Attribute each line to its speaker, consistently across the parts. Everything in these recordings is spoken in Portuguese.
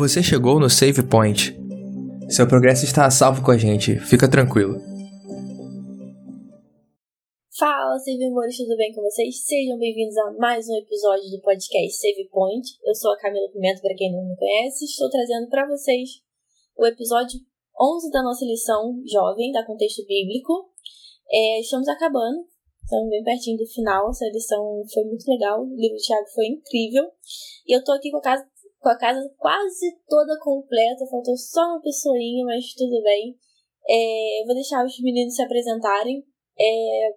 Speaker 1: Você chegou no Save Point. Seu progresso está a salvo com a gente, fica tranquilo.
Speaker 2: Fala, Save Amores, tudo bem com vocês? Sejam bem-vindos a mais um episódio do podcast Save Point. Eu sou a Camila Pimenta, para quem não me conhece, estou trazendo para vocês o episódio 11 da nossa lição jovem, da contexto bíblico. É, estamos acabando, estamos bem pertinho do final. Essa lição foi muito legal, o livro do Thiago foi incrível. E eu tô aqui com a casa, com a casa quase toda completa, faltou só uma pessoinha, mas tudo bem. É, eu vou deixar os meninos se apresentarem. É,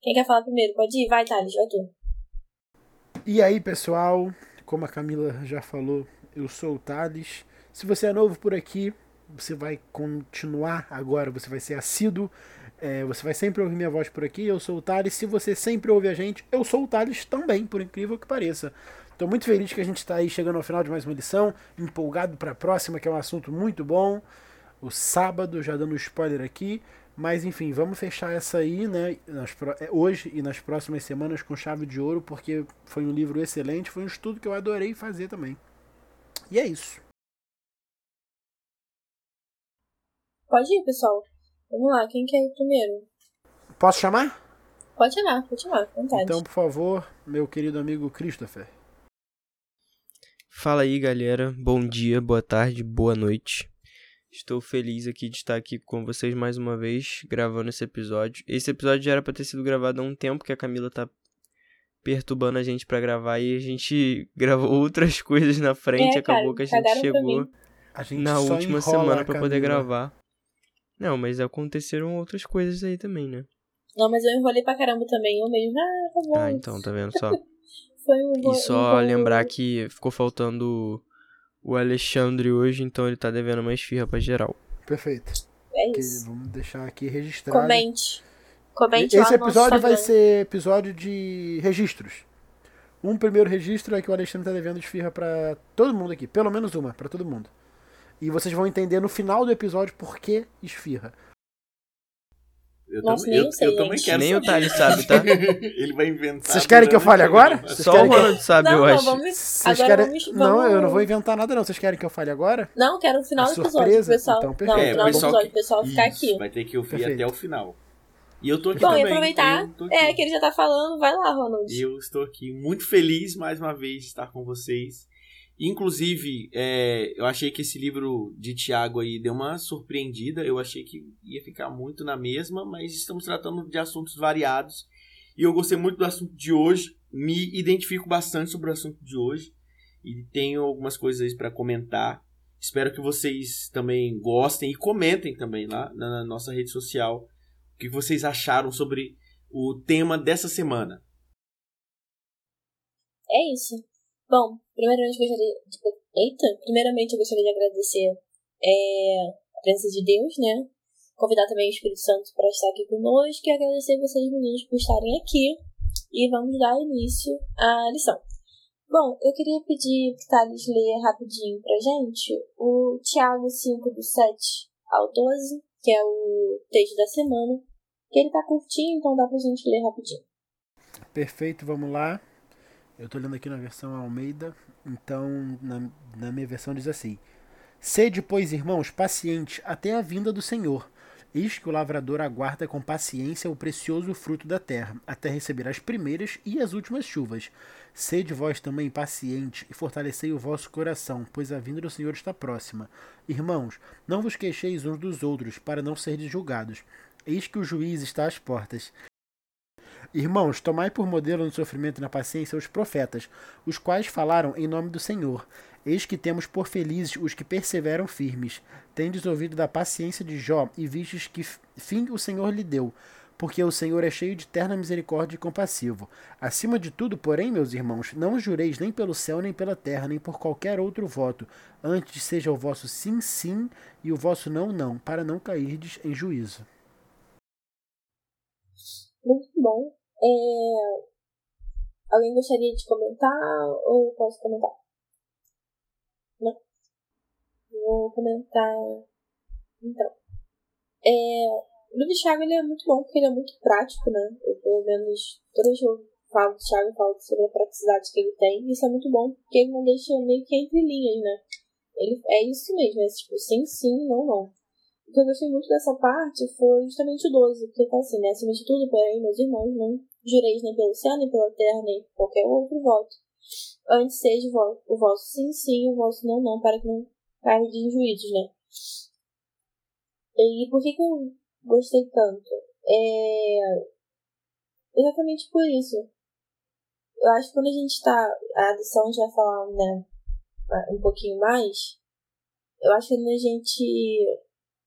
Speaker 2: quem quer falar primeiro? Pode ir? Vai, Thales, vai tu.
Speaker 3: E aí, pessoal? Como a Camila já falou, eu sou o Thales. Se você é novo por aqui, você vai continuar agora, você vai ser assíduo, é, você vai sempre ouvir minha voz por aqui. Eu sou o Thales. Se você sempre ouve a gente, eu sou o Thales também, por incrível que pareça. Estou muito feliz que a gente está aí chegando ao final de mais uma lição, empolgado para a próxima, que é um assunto muito bom. O sábado, já dando spoiler aqui. Mas enfim, vamos fechar essa aí, né, nas, é, hoje e nas próximas semanas com chave de ouro, porque foi um livro excelente, foi um estudo que eu adorei fazer também. E é isso.
Speaker 2: Pode ir, pessoal. Vamos lá, quem quer ir primeiro?
Speaker 3: Posso chamar?
Speaker 2: Pode chamar, pode chamar, vontade.
Speaker 3: Então, por favor, meu querido amigo Christopher.
Speaker 4: Fala aí, galera. Bom dia, boa tarde, boa noite. Estou feliz aqui de estar aqui com vocês mais uma vez, gravando esse episódio. Esse episódio já era para ter sido gravado há um tempo que a Camila tá perturbando a gente para gravar e a gente gravou outras coisas na frente,
Speaker 2: é,
Speaker 4: acabou
Speaker 2: cara,
Speaker 4: que a gente chegou
Speaker 3: a gente
Speaker 4: na última semana para poder gravar. Não, mas aconteceram outras coisas aí também, né?
Speaker 2: Não, mas eu enrolei pra caramba também. Eu mesmo, ah, tá bom.
Speaker 4: Ah, então, tá vendo só?
Speaker 2: Foi um bom,
Speaker 4: E só
Speaker 2: um bom-
Speaker 4: lembrar que ficou faltando o Alexandre hoje, então ele tá devendo uma esfirra pra geral.
Speaker 3: Perfeito.
Speaker 2: É
Speaker 3: Que-
Speaker 2: isso.
Speaker 3: vamos deixar aqui registrado.
Speaker 2: Comente. Comente
Speaker 3: Esse episódio vai ser episódio de registros. Um primeiro registro é que o Alexandre tá devendo esfirra pra todo mundo aqui. Pelo menos uma, pra todo mundo. E vocês vão entender no final do episódio por que esfirra.
Speaker 5: Eu,
Speaker 2: Nossa,
Speaker 5: também,
Speaker 2: nem
Speaker 5: eu,
Speaker 2: sei,
Speaker 5: eu também quero
Speaker 4: Nem o
Speaker 5: saber.
Speaker 4: Thales sabe, tá?
Speaker 5: Ele vai inventar.
Speaker 3: Vocês querem que eu fale
Speaker 5: o
Speaker 3: agora? Vocês
Speaker 4: Só o
Speaker 3: que-
Speaker 4: Ronald sabe,
Speaker 2: não,
Speaker 4: eu
Speaker 2: não,
Speaker 4: acho.
Speaker 2: vamos.
Speaker 3: Vocês
Speaker 2: agora
Speaker 3: querem...
Speaker 2: vamos,
Speaker 3: Não,
Speaker 2: vamos-
Speaker 3: eu não vou inventar nada não. Vocês querem que eu fale agora?
Speaker 2: Não, quero o final do episódio. Pessoal.
Speaker 3: Então,
Speaker 2: não, o
Speaker 3: perfeito.
Speaker 2: final do
Speaker 5: pessoal
Speaker 2: episódio,
Speaker 5: que-
Speaker 2: o pessoal ficar aqui.
Speaker 5: Vai ter que ouvir
Speaker 3: Perfeito.
Speaker 5: até o final. E eu tô aqui
Speaker 2: Bom, e
Speaker 5: também.
Speaker 2: aproveitar.
Speaker 5: Eu tô aqui.
Speaker 2: É, que ele já tá falando. Vai lá, Ronald.
Speaker 5: E eu estou aqui muito feliz mais uma vez de estar com vocês. Inclusive, é, eu achei que esse livro de Tiago aí deu uma surpreendida. Eu achei que ia ficar muito na mesma, mas estamos tratando de assuntos variados. E eu gostei muito do assunto de hoje. Me identifico bastante sobre o assunto de hoje. E tenho algumas coisas para comentar. Espero que vocês também gostem e comentem também lá na nossa rede social o que vocês acharam sobre o tema dessa semana.
Speaker 2: É isso. Bom, primeiramente gostaria de... Eita! Primeiramente eu gostaria de agradecer é, a presença de Deus, né? Convidar também o Espírito Santo para estar aqui conosco e agradecer vocês, meninos, por estarem aqui. E vamos dar início à lição. Bom, eu queria pedir que Thales leia rapidinho pra gente o Tiago 5, do 7 ao 12, que é o texto da semana. Que ele tá curtinho, então dá pra gente ler rapidinho.
Speaker 3: Perfeito, vamos lá. Eu tô lendo aqui na versão Almeida. Então, na, na minha versão diz assim: Sede, pois, irmãos, pacientes até a vinda do Senhor. Eis que o lavrador aguarda com paciência o precioso fruto da terra, até receber as primeiras e as últimas chuvas. Sede vós também pacientes e fortalecei o vosso coração, pois a vinda do Senhor está próxima. Irmãos, não vos queixeis uns dos outros, para não serdes julgados. Eis que o juiz está às portas. Irmãos, tomai por modelo no sofrimento e na paciência os profetas, os quais falaram em nome do Senhor. Eis que temos por felizes os que perseveram firmes. Tendes ouvido da paciência de Jó e vistes que fim o Senhor lhe deu, porque o Senhor é cheio de terna misericórdia e compassivo. Acima de tudo, porém, meus irmãos, não jureis nem pelo céu, nem pela terra, nem por qualquer outro voto. Antes seja o vosso sim, sim, e o vosso não, não, para não cairdes em juízo.
Speaker 2: Muito bom. É... Alguém gostaria de comentar ou posso comentar? Não. Vou comentar. Então. É... O de Thiago ele é muito bom porque ele é muito prático, né? Eu, pelo menos, toda vez que eu falo do Thiago, eu falo sobre a praticidade que ele tem. Isso é muito bom porque ele não deixa meio que entre linhas, né? Ele, é isso mesmo, é tipo sim, sim, não, não. O que eu gostei muito dessa parte foi justamente o 12, porque tá assim, né? Acima de tudo, porém, meus irmãos, não jureis nem pelo céu, nem pela terra, nem qualquer outro voto. Antes seja o vosso sim, sim, o vosso não, não, para que não caia de injuízos, né? E por que, que eu gostei tanto? É. Exatamente por isso. Eu acho que quando a gente tá. A lição a gente vai falar, né? Um pouquinho mais. Eu acho que quando a gente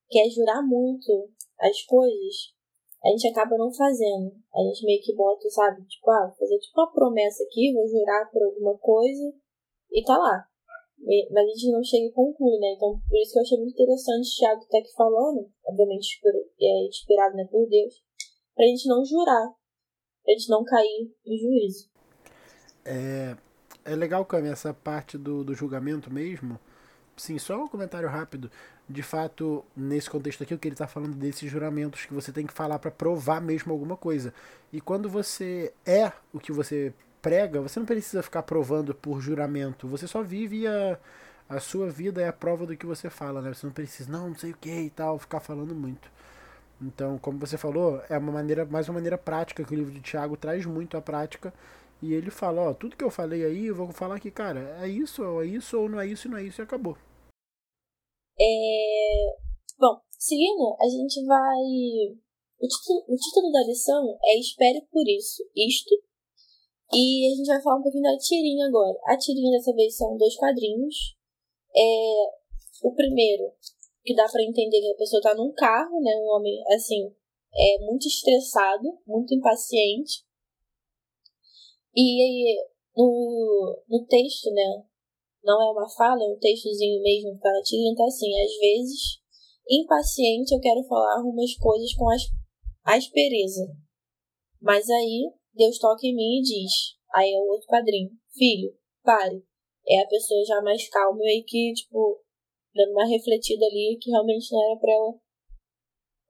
Speaker 2: quer jurar muito as coisas, a gente acaba não fazendo. A gente meio que bota, sabe? Tipo, ah, fazer tipo uma promessa aqui, vou jurar por alguma coisa e tá lá. Mas a gente não chega e conclui, né? Então, por isso que eu achei muito interessante o Thiago tá aqui falando, obviamente é inspirado né, por Deus, pra gente não jurar, pra gente não cair em juízo.
Speaker 3: É, é legal, Cami, essa parte do, do julgamento mesmo. Sim, só um comentário rápido. De fato, nesse contexto aqui, o que ele está falando desses juramentos que você tem que falar para provar mesmo alguma coisa. E quando você é o que você prega, você não precisa ficar provando por juramento. Você só vive a, a sua vida é a prova do que você fala, né? Você não precisa, não, não sei o que e tal, ficar falando muito. Então, como você falou, é uma maneira, mais uma maneira prática que o livro de Tiago traz muito à prática. E ele fala, ó, tudo que eu falei aí, eu vou falar aqui, cara, é isso, é isso, ou não é isso, não é isso, e acabou.
Speaker 2: É... Bom, seguindo, a gente vai. O título, o título da lição é Espere por isso, isto, e a gente vai falar um pouquinho da tirinha agora. A tirinha dessa vez são dois quadrinhos. É, o primeiro, que dá para entender que a pessoa tá num carro, né? Um homem, assim, é muito estressado, muito impaciente. E no, no texto, né? Não é uma fala, é um textozinho mesmo que tá na tirinha, tá assim, às vezes, impaciente, eu quero falar umas coisas com as, aspereza. Mas aí Deus toca em mim e diz. Aí é o outro quadrinho. Filho, pare. É a pessoa já mais calma e que, tipo, dando uma refletida ali que realmente não era pra ela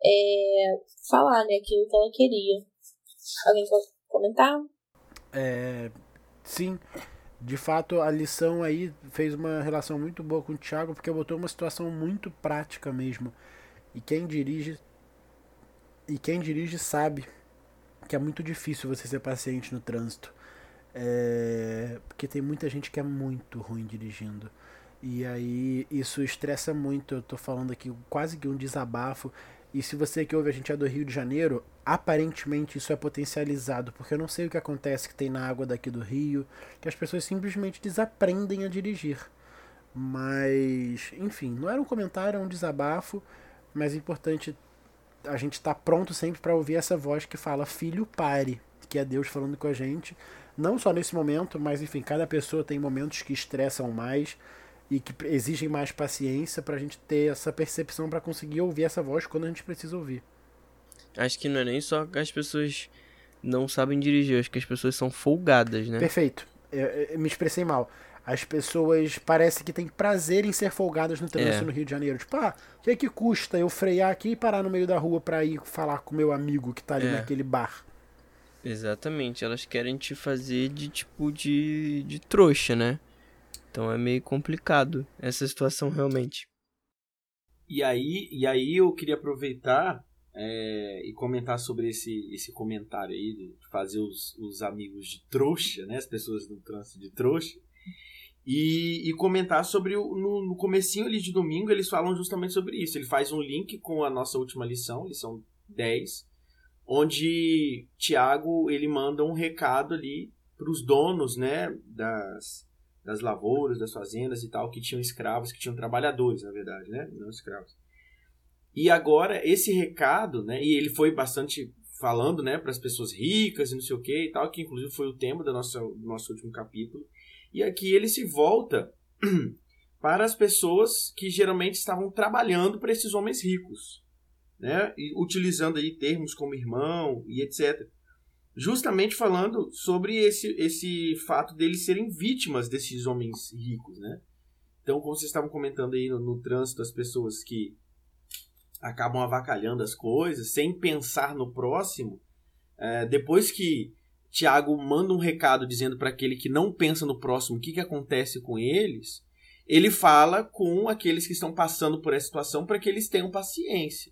Speaker 2: é, falar, né, aquilo que ela queria. Alguém pode comentar?
Speaker 3: É, sim, de fato a lição aí fez uma relação muito boa com o Thiago porque botou uma situação muito prática mesmo. E quem dirige e quem dirige sabe que é muito difícil você ser paciente no trânsito. É, porque tem muita gente que é muito ruim dirigindo. E aí isso estressa muito. Eu tô falando aqui quase que um desabafo. E se você que ouve a gente é do Rio de Janeiro, aparentemente isso é potencializado, porque eu não sei o que acontece que tem na água daqui do Rio, que as pessoas simplesmente desaprendem a dirigir. Mas, enfim, não era um comentário, é um desabafo, mas é importante a gente está pronto sempre para ouvir essa voz que fala filho pare, que é Deus falando com a gente, não só nesse momento, mas enfim, cada pessoa tem momentos que estressam mais e que exigem mais paciência para a gente ter essa percepção para conseguir ouvir essa voz quando a gente precisa ouvir.
Speaker 4: Acho que não é nem só que as pessoas não sabem dirigir, acho que as pessoas são folgadas, né?
Speaker 3: Perfeito. Eu, eu me expressei mal as pessoas parece que têm prazer em ser folgadas no trânsito é. no Rio de Janeiro. Tipo, ah, o que é que custa eu frear aqui e parar no meio da rua para ir falar com meu amigo que tá ali é. naquele bar?
Speaker 4: Exatamente, elas querem te fazer de tipo de, de trouxa, né? Então é meio complicado essa situação realmente.
Speaker 5: E aí, e aí eu queria aproveitar é, e comentar sobre esse, esse comentário aí de fazer os, os amigos de trouxa, né? As pessoas no trânsito de trouxa. E, e, comentar sobre o, no, no comecinho ali de domingo eles falam justamente sobre isso. Ele faz um link com a nossa última lição, lição 10, onde Tiago ele manda um recado ali para os donos, né, das, das lavouras, das fazendas e tal, que tinham escravos, que tinham trabalhadores, na verdade, né, não escravos. E agora esse recado, né, e ele foi bastante falando, né, para as pessoas ricas e não sei o que e tal, que inclusive foi o tema do nosso, do nosso último capítulo. E aqui ele se volta para as pessoas que geralmente estavam trabalhando para esses homens ricos, né? E utilizando aí termos como irmão e etc. Justamente falando sobre esse, esse fato deles serem vítimas desses homens ricos, né? Então, como vocês estavam comentando aí no, no trânsito, as pessoas que acabam avacalhando as coisas sem pensar no próximo, é, depois que Tiago manda um recado dizendo para aquele que não pensa no próximo o que, que acontece com eles. ele fala com aqueles que estão passando por essa situação para que eles tenham paciência.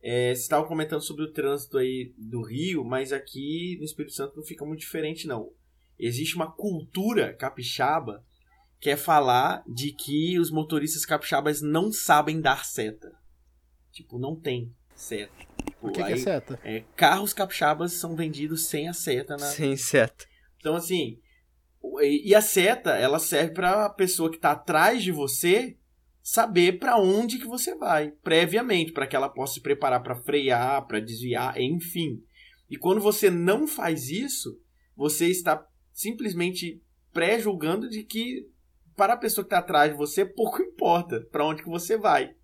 Speaker 5: É, você estava comentando sobre o trânsito aí do Rio, mas aqui no Espírito Santo não fica muito diferente, não. Existe uma cultura capixaba que é falar de que os motoristas capixabas não sabem dar seta. Tipo, não tem seta. Tipo,
Speaker 3: o que, aí, que é seta?
Speaker 5: É, carros capixabas são vendidos sem a seta. Na...
Speaker 4: Sem seta.
Speaker 5: Então, assim, e a seta, ela serve para a pessoa que está atrás de você saber para onde que você vai, previamente, para que ela possa se preparar para frear, para desviar, enfim. E quando você não faz isso, você está simplesmente pré-julgando de que para a pessoa que está atrás de você, pouco importa para onde que você vai.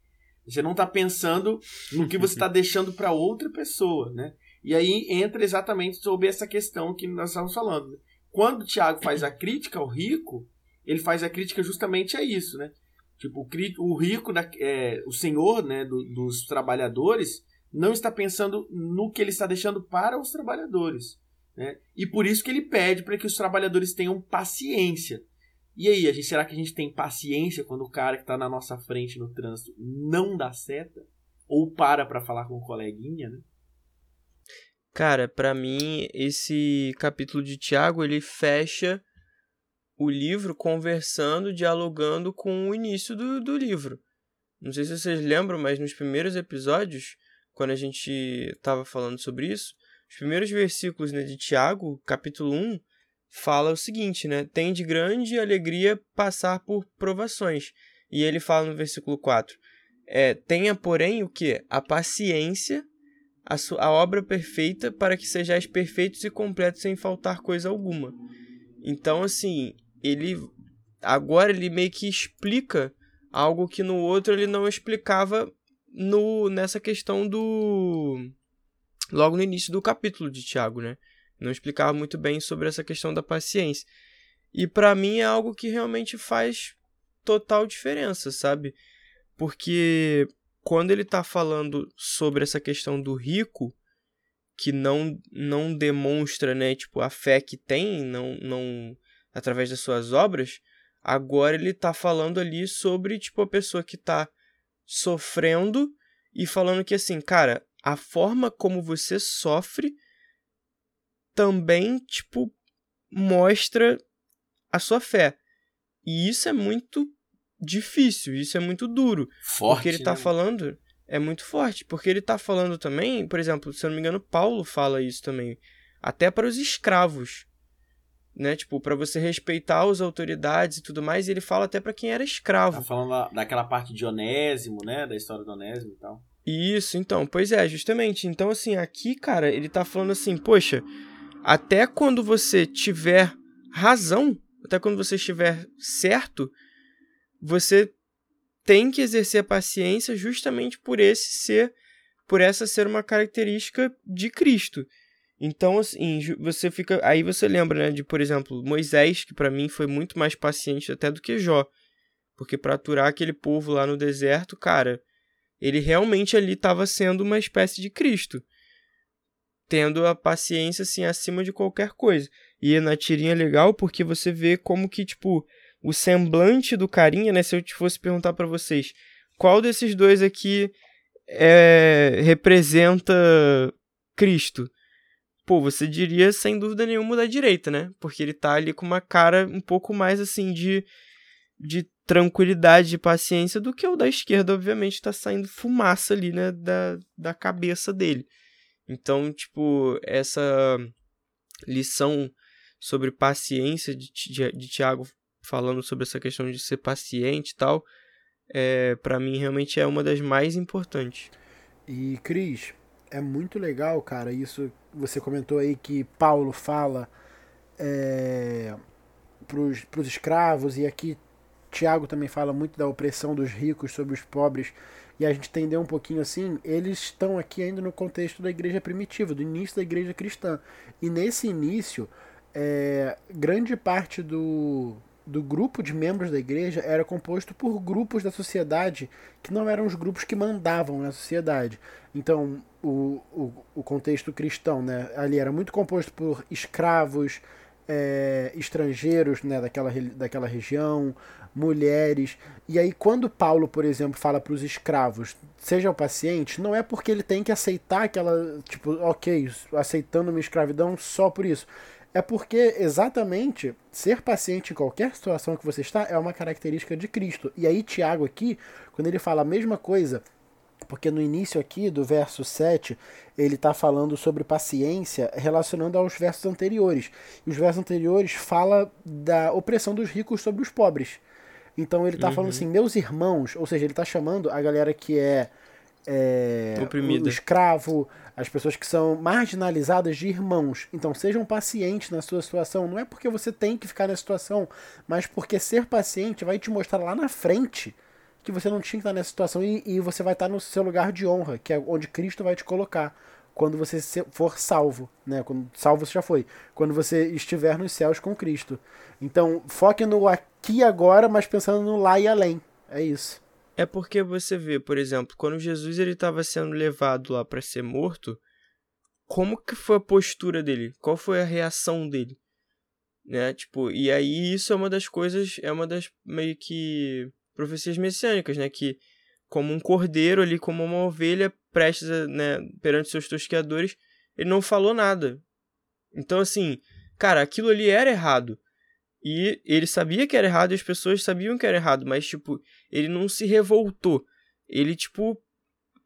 Speaker 5: Você não está pensando no que você está deixando para outra pessoa, né? E aí entra exatamente sobre essa questão que nós estamos falando. Quando o Tiago faz a crítica ao rico, ele faz a crítica justamente a isso, né? Tipo, o rico, da, é, o senhor né, do, dos trabalhadores, não está pensando no que ele está deixando para os trabalhadores. Né? E por isso que ele pede para que os trabalhadores tenham paciência. E aí, a gente, será que a gente tem paciência quando o cara que está na nossa frente no trânsito não dá seta? Ou para para falar com o coleguinha, né?
Speaker 4: Cara, para mim, esse capítulo de Tiago, ele fecha o livro conversando, dialogando com o início do, do livro. Não sei se vocês lembram, mas nos primeiros episódios, quando a gente estava falando sobre isso, os primeiros versículos né, de Tiago, capítulo 1, fala o seguinte, né? Tem de grande alegria passar por provações. E ele fala no versículo 4, é, tenha, porém, o que? A paciência, a, sua, a obra perfeita, para que sejais perfeitos e completos sem faltar coisa alguma. Então, assim, ele agora ele meio que explica algo que no outro ele não explicava no nessa questão do logo no início do capítulo de Tiago, né? Não explicava muito bem sobre essa questão da paciência. E para mim é algo que realmente faz total diferença, sabe? Porque quando ele está falando sobre essa questão do rico, que não não demonstra, né, tipo, a fé que tem, não não através das suas obras, agora ele está falando ali sobre tipo a pessoa que está sofrendo e falando que assim, cara, a forma como você sofre também tipo mostra a sua fé. E isso é muito difícil, isso é muito duro.
Speaker 5: Forte,
Speaker 4: porque ele está
Speaker 5: né?
Speaker 4: falando é muito forte, porque ele está falando também, por exemplo, se eu não me engano, Paulo fala isso também, até para os escravos né? Tipo, para você respeitar as autoridades e tudo mais. E ele fala até para quem era escravo.
Speaker 5: Tá falando da, daquela parte de Onésimo, né? Da história do Onésimo e tal.
Speaker 4: Isso, então, pois é, justamente. Então, assim, aqui, cara, ele tá falando assim, poxa, até quando você tiver razão, até quando você estiver certo, você tem que exercer a paciência justamente por esse ser, por essa ser uma característica de Cristo. Então, assim, você fica. Aí você lembra, né, de, por exemplo, Moisés, que para mim foi muito mais paciente até do que Jó. Porque para aturar aquele povo lá no deserto, cara, ele realmente ali estava sendo uma espécie de Cristo. Tendo a paciência, assim, acima de qualquer coisa. E na tirinha é legal porque você vê como que, tipo, o semblante do carinha, né? Se eu te fosse perguntar para vocês, qual desses dois aqui é, representa Cristo? Pô, você diria sem dúvida nenhuma da direita, né? Porque ele tá ali com uma cara um pouco mais assim de, de tranquilidade e paciência do que o da esquerda, obviamente, tá saindo fumaça ali, né, da, da cabeça dele. Então, tipo, essa lição sobre paciência de, de, de Tiago falando sobre essa questão de ser paciente e tal, é, para mim realmente é uma das mais importantes.
Speaker 3: E Cris, é muito legal, cara, isso você comentou aí que Paulo fala é, para os escravos, e aqui Tiago também fala muito da opressão dos ricos sobre os pobres, e a gente entendeu um pouquinho assim, eles estão aqui ainda no contexto da igreja primitiva, do início da igreja cristã. E nesse início, é, grande parte do, do grupo de membros da igreja era composto por grupos da sociedade que não eram os grupos que mandavam na sociedade. Então, o, o, o contexto cristão né, ali era muito composto por escravos, é, estrangeiros né, daquela, daquela região, mulheres. E aí, quando Paulo, por exemplo, fala para os escravos, sejam pacientes, não é porque ele tem que aceitar aquela, tipo, ok, aceitando uma escravidão só por isso. É porque exatamente ser paciente em qualquer situação que você está é uma característica de Cristo. E aí, Tiago, aqui, quando ele fala a mesma coisa, porque no início aqui do verso 7, ele está falando sobre paciência relacionando aos versos anteriores. E os versos anteriores fala da opressão dos ricos sobre os pobres. Então ele está uhum. falando assim, meus irmãos, ou seja, ele está chamando a galera que é, é o escravo, as pessoas que são marginalizadas de irmãos. Então sejam pacientes na sua situação. Não é porque você tem que ficar nessa situação, mas porque ser paciente vai te mostrar lá na frente que você não tinha que estar nessa situação e, e você vai estar no seu lugar de honra, que é onde Cristo vai te colocar quando você for salvo, né? Quando salvo você já foi, quando você estiver nos céus com Cristo. Então, foque no aqui e agora, mas pensando no lá e além. É isso.
Speaker 4: É porque você vê, por exemplo, quando Jesus ele estava sendo levado lá para ser morto, como que foi a postura dele? Qual foi a reação dele? Né? Tipo, e aí isso é uma das coisas, é uma das meio que profecias messiânicas, né? Que como um cordeiro ali, como uma ovelha prestes a, né, perante seus tosqueadores, ele não falou nada. Então, assim, cara, aquilo ali era errado. E ele sabia que era errado e as pessoas sabiam que era errado, mas, tipo, ele não se revoltou. Ele, tipo.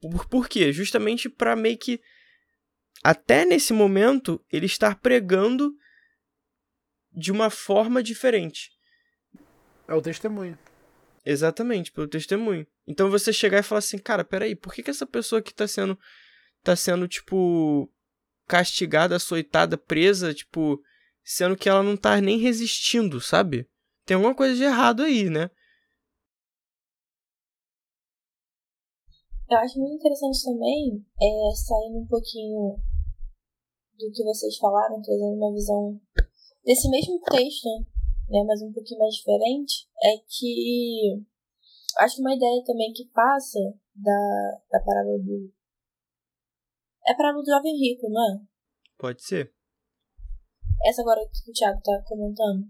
Speaker 4: Por, por quê? Justamente para meio que. Até nesse momento, ele estar pregando de uma forma diferente.
Speaker 3: É o testemunho.
Speaker 4: Exatamente, pelo testemunho. Então você chegar e falar assim, cara, peraí, por que, que essa pessoa que tá sendo, tá sendo, tipo, castigada, açoitada, presa, tipo, sendo que ela não tá nem resistindo, sabe? Tem alguma coisa de errado aí, né?
Speaker 2: Eu acho muito interessante também, é, saindo um pouquinho do que vocês falaram, trazendo uma visão desse mesmo texto, né, mas um pouquinho mais diferente, é que acho que uma ideia também que passa da, da parábola do. É a parábola do jovem rico, não é?
Speaker 4: Pode ser.
Speaker 2: Essa agora que o Thiago tá comentando.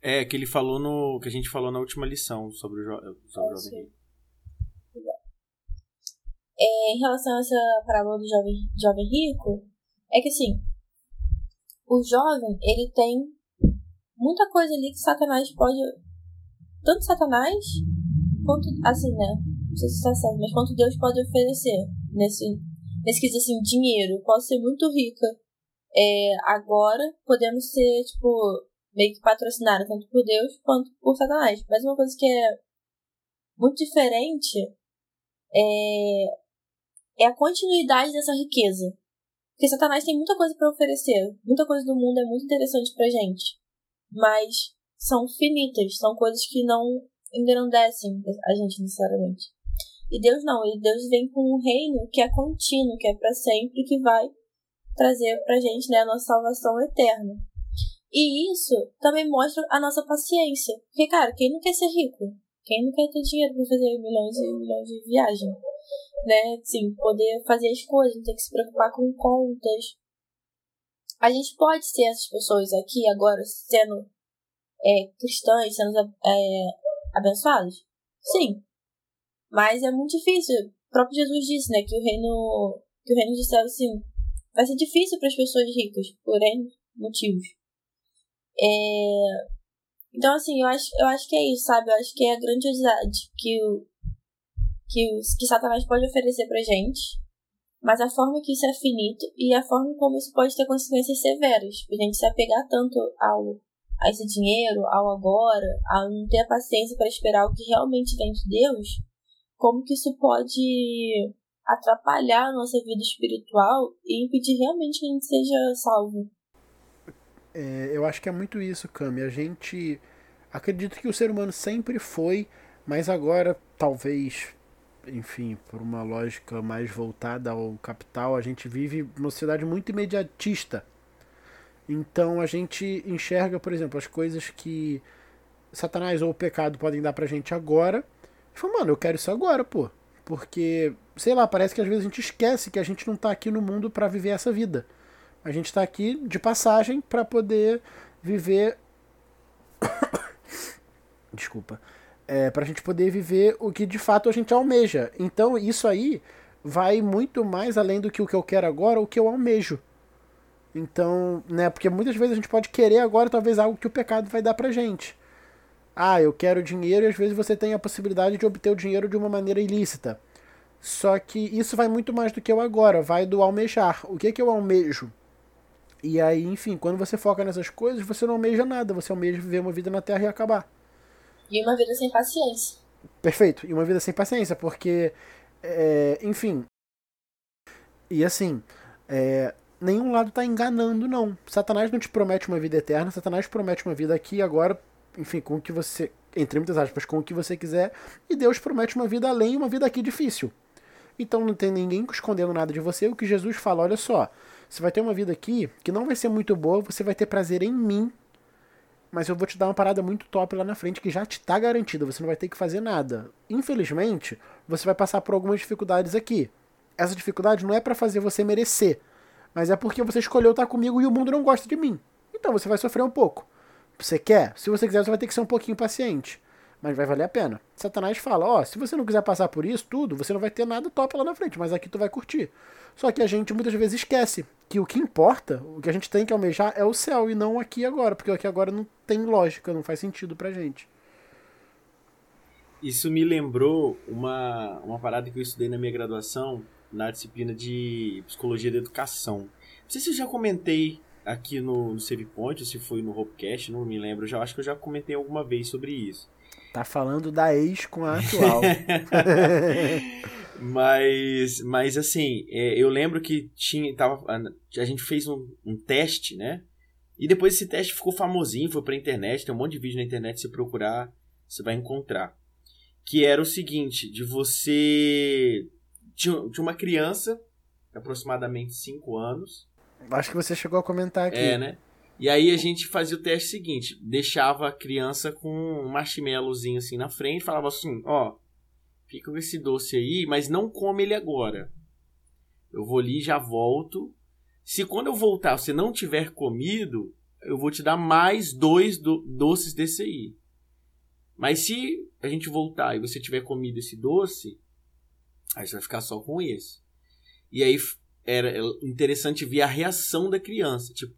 Speaker 5: É, que ele falou no. que a gente falou na última lição sobre o, jo, sobre o jovem rico.
Speaker 2: É, em relação a essa parábola do jovem, jovem rico, é que assim, o jovem, ele tem muita coisa ali que Satanás pode. Tanto Satanás, quanto. Assim, né? Não sei se está certo, mas quanto Deus pode oferecer nesse. Nesse quesito assim, dinheiro. Posso ser muito rica. É, agora podemos ser, tipo, meio que patrocinada tanto por Deus quanto por Satanás. Mas uma coisa que é muito diferente é, é a continuidade dessa riqueza. Porque Satanás tem muita coisa para oferecer. Muita coisa do mundo é muito interessante pra gente mas são finitas, são coisas que não engrandecem a gente necessariamente. E Deus não, e Deus vem com um reino que é contínuo, que é para sempre, que vai trazer pra gente né, a nossa salvação eterna. E isso também mostra a nossa paciência. Porque, cara, quem não quer ser rico? Quem não quer ter dinheiro para fazer milhões e milhões de viagens? Né? Sim, poder fazer as coisas, não ter que se preocupar com contas, a gente pode ser essas pessoas aqui agora sendo é, cristãs, sendo é, abençoados? Sim. Mas é muito difícil. O próprio Jesus disse, né, que o reino, que o reino dos céus, sim, vai ser difícil para as pessoas ricas, por N motivos. É... Então, assim, eu acho, eu acho que é isso, sabe? Eu acho que é a grandiosidade que o, que, o, que Satanás pode oferecer pra gente mas a forma que isso é finito e a forma como isso pode ter consequências severas. A gente se apegar tanto ao, a esse dinheiro, ao agora, a não ter a paciência para esperar o que realmente vem de Deus, como que isso pode atrapalhar a nossa vida espiritual e impedir realmente que a gente seja salvo.
Speaker 3: É, eu acho que é muito isso, Cami. A gente acredita que o ser humano sempre foi, mas agora talvez enfim, por uma lógica mais voltada ao capital, a gente vive numa sociedade muito imediatista. Então a gente enxerga, por exemplo, as coisas que Satanás ou o pecado podem dar pra gente agora. E fala, mano, eu quero isso agora, pô. Porque, sei lá, parece que às vezes a gente esquece que a gente não tá aqui no mundo para viver essa vida. A gente está aqui de passagem para poder viver. Desculpa. É, para a gente poder viver o que de fato a gente almeja. Então isso aí vai muito mais além do que o que eu quero agora, o que eu almejo. Então, né, porque muitas vezes a gente pode querer agora talvez algo que o pecado vai dar pra gente. Ah, eu quero dinheiro e às vezes você tem a possibilidade de obter o dinheiro de uma maneira ilícita. Só que isso vai muito mais do que o agora, vai do almejar. O que é que eu almejo? E aí, enfim, quando você foca nessas coisas, você não almeja nada, você almeja viver uma vida na Terra e acabar.
Speaker 2: E uma vida sem paciência.
Speaker 3: Perfeito, e uma vida sem paciência, porque, é, enfim. E assim, é, nenhum lado está enganando, não. Satanás não te promete uma vida eterna, Satanás promete uma vida aqui agora enfim, com o que você, entre muitas aspas, com o que você quiser, e Deus promete uma vida além e uma vida aqui difícil. Então não tem ninguém escondendo nada de você. O que Jesus fala, olha só, você vai ter uma vida aqui que não vai ser muito boa, você vai ter prazer em mim, mas eu vou te dar uma parada muito top lá na frente que já te está garantida, você não vai ter que fazer nada. Infelizmente, você vai passar por algumas dificuldades aqui. Essa dificuldade não é para fazer você merecer, mas é porque você escolheu estar comigo e o mundo não gosta de mim. Então você vai sofrer um pouco. Você quer? Se você quiser, você vai ter que ser um pouquinho paciente. Mas vai valer a pena. Satanás fala, ó, oh, se você não quiser passar por isso tudo, você não vai ter nada top lá na frente, mas aqui tu vai curtir. Só que a gente muitas vezes esquece que o que importa, o que a gente tem que almejar é o céu e não aqui agora, porque aqui agora não tem lógica, não faz sentido pra gente.
Speaker 5: Isso me lembrou uma, uma parada que eu estudei na minha graduação, na disciplina de Psicologia da Educação. Não sei se eu já comentei aqui no, no Save Point, se foi no Hopecast, não me lembro. Já acho que eu já comentei alguma vez sobre isso.
Speaker 3: Tá falando da ex com a atual.
Speaker 5: mas, mas assim, é, eu lembro que tinha, tava, a gente fez um, um teste, né? E depois esse teste ficou famosinho, foi pra internet, tem um monte de vídeo na internet, se procurar, você vai encontrar. Que era o seguinte, de você... Tinha, tinha uma criança, aproximadamente 5 anos,
Speaker 3: Acho que você chegou a comentar aqui.
Speaker 5: É, né? E aí a gente fazia o teste seguinte: deixava a criança com um marshmallowzinho assim na frente, falava assim: ó, fica com esse doce aí, mas não come ele agora. Eu vou ali, já volto. Se quando eu voltar você não tiver comido, eu vou te dar mais dois do doces desse aí. Mas se a gente voltar e você tiver comido esse doce, aí você vai ficar só com esse. E aí era interessante ver a reação da criança. Tipo,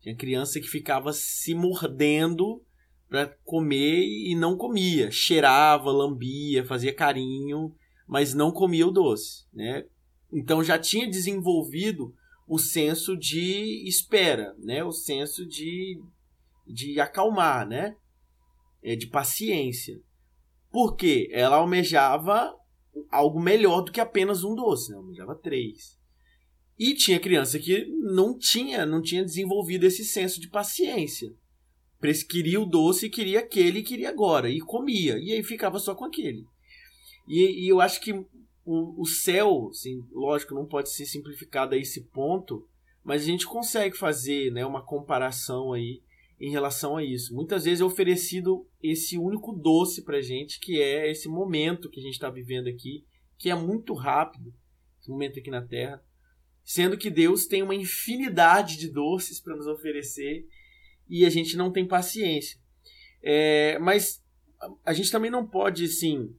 Speaker 5: tinha criança que ficava se mordendo para comer e não comia. Cheirava, lambia, fazia carinho, mas não comia o doce, né? Então já tinha desenvolvido o senso de espera, né? O senso de, de acalmar, né? É, de paciência. Porque ela almejava algo melhor do que apenas um doce, né? almejava três. E tinha criança que não tinha, não tinha desenvolvido esse senso de paciência. Queria o doce, queria aquele queria agora. E comia. E aí ficava só com aquele. E, e eu acho que o, o céu, assim, lógico, não pode ser simplificado a esse ponto, mas a gente consegue fazer né, uma comparação aí em relação a isso. Muitas vezes é oferecido esse único doce pra gente, que é esse momento que a gente está vivendo aqui, que é muito rápido, esse momento aqui na Terra sendo que Deus tem uma infinidade de doces para nos oferecer e a gente não tem paciência. É, mas a gente também não pode, assim,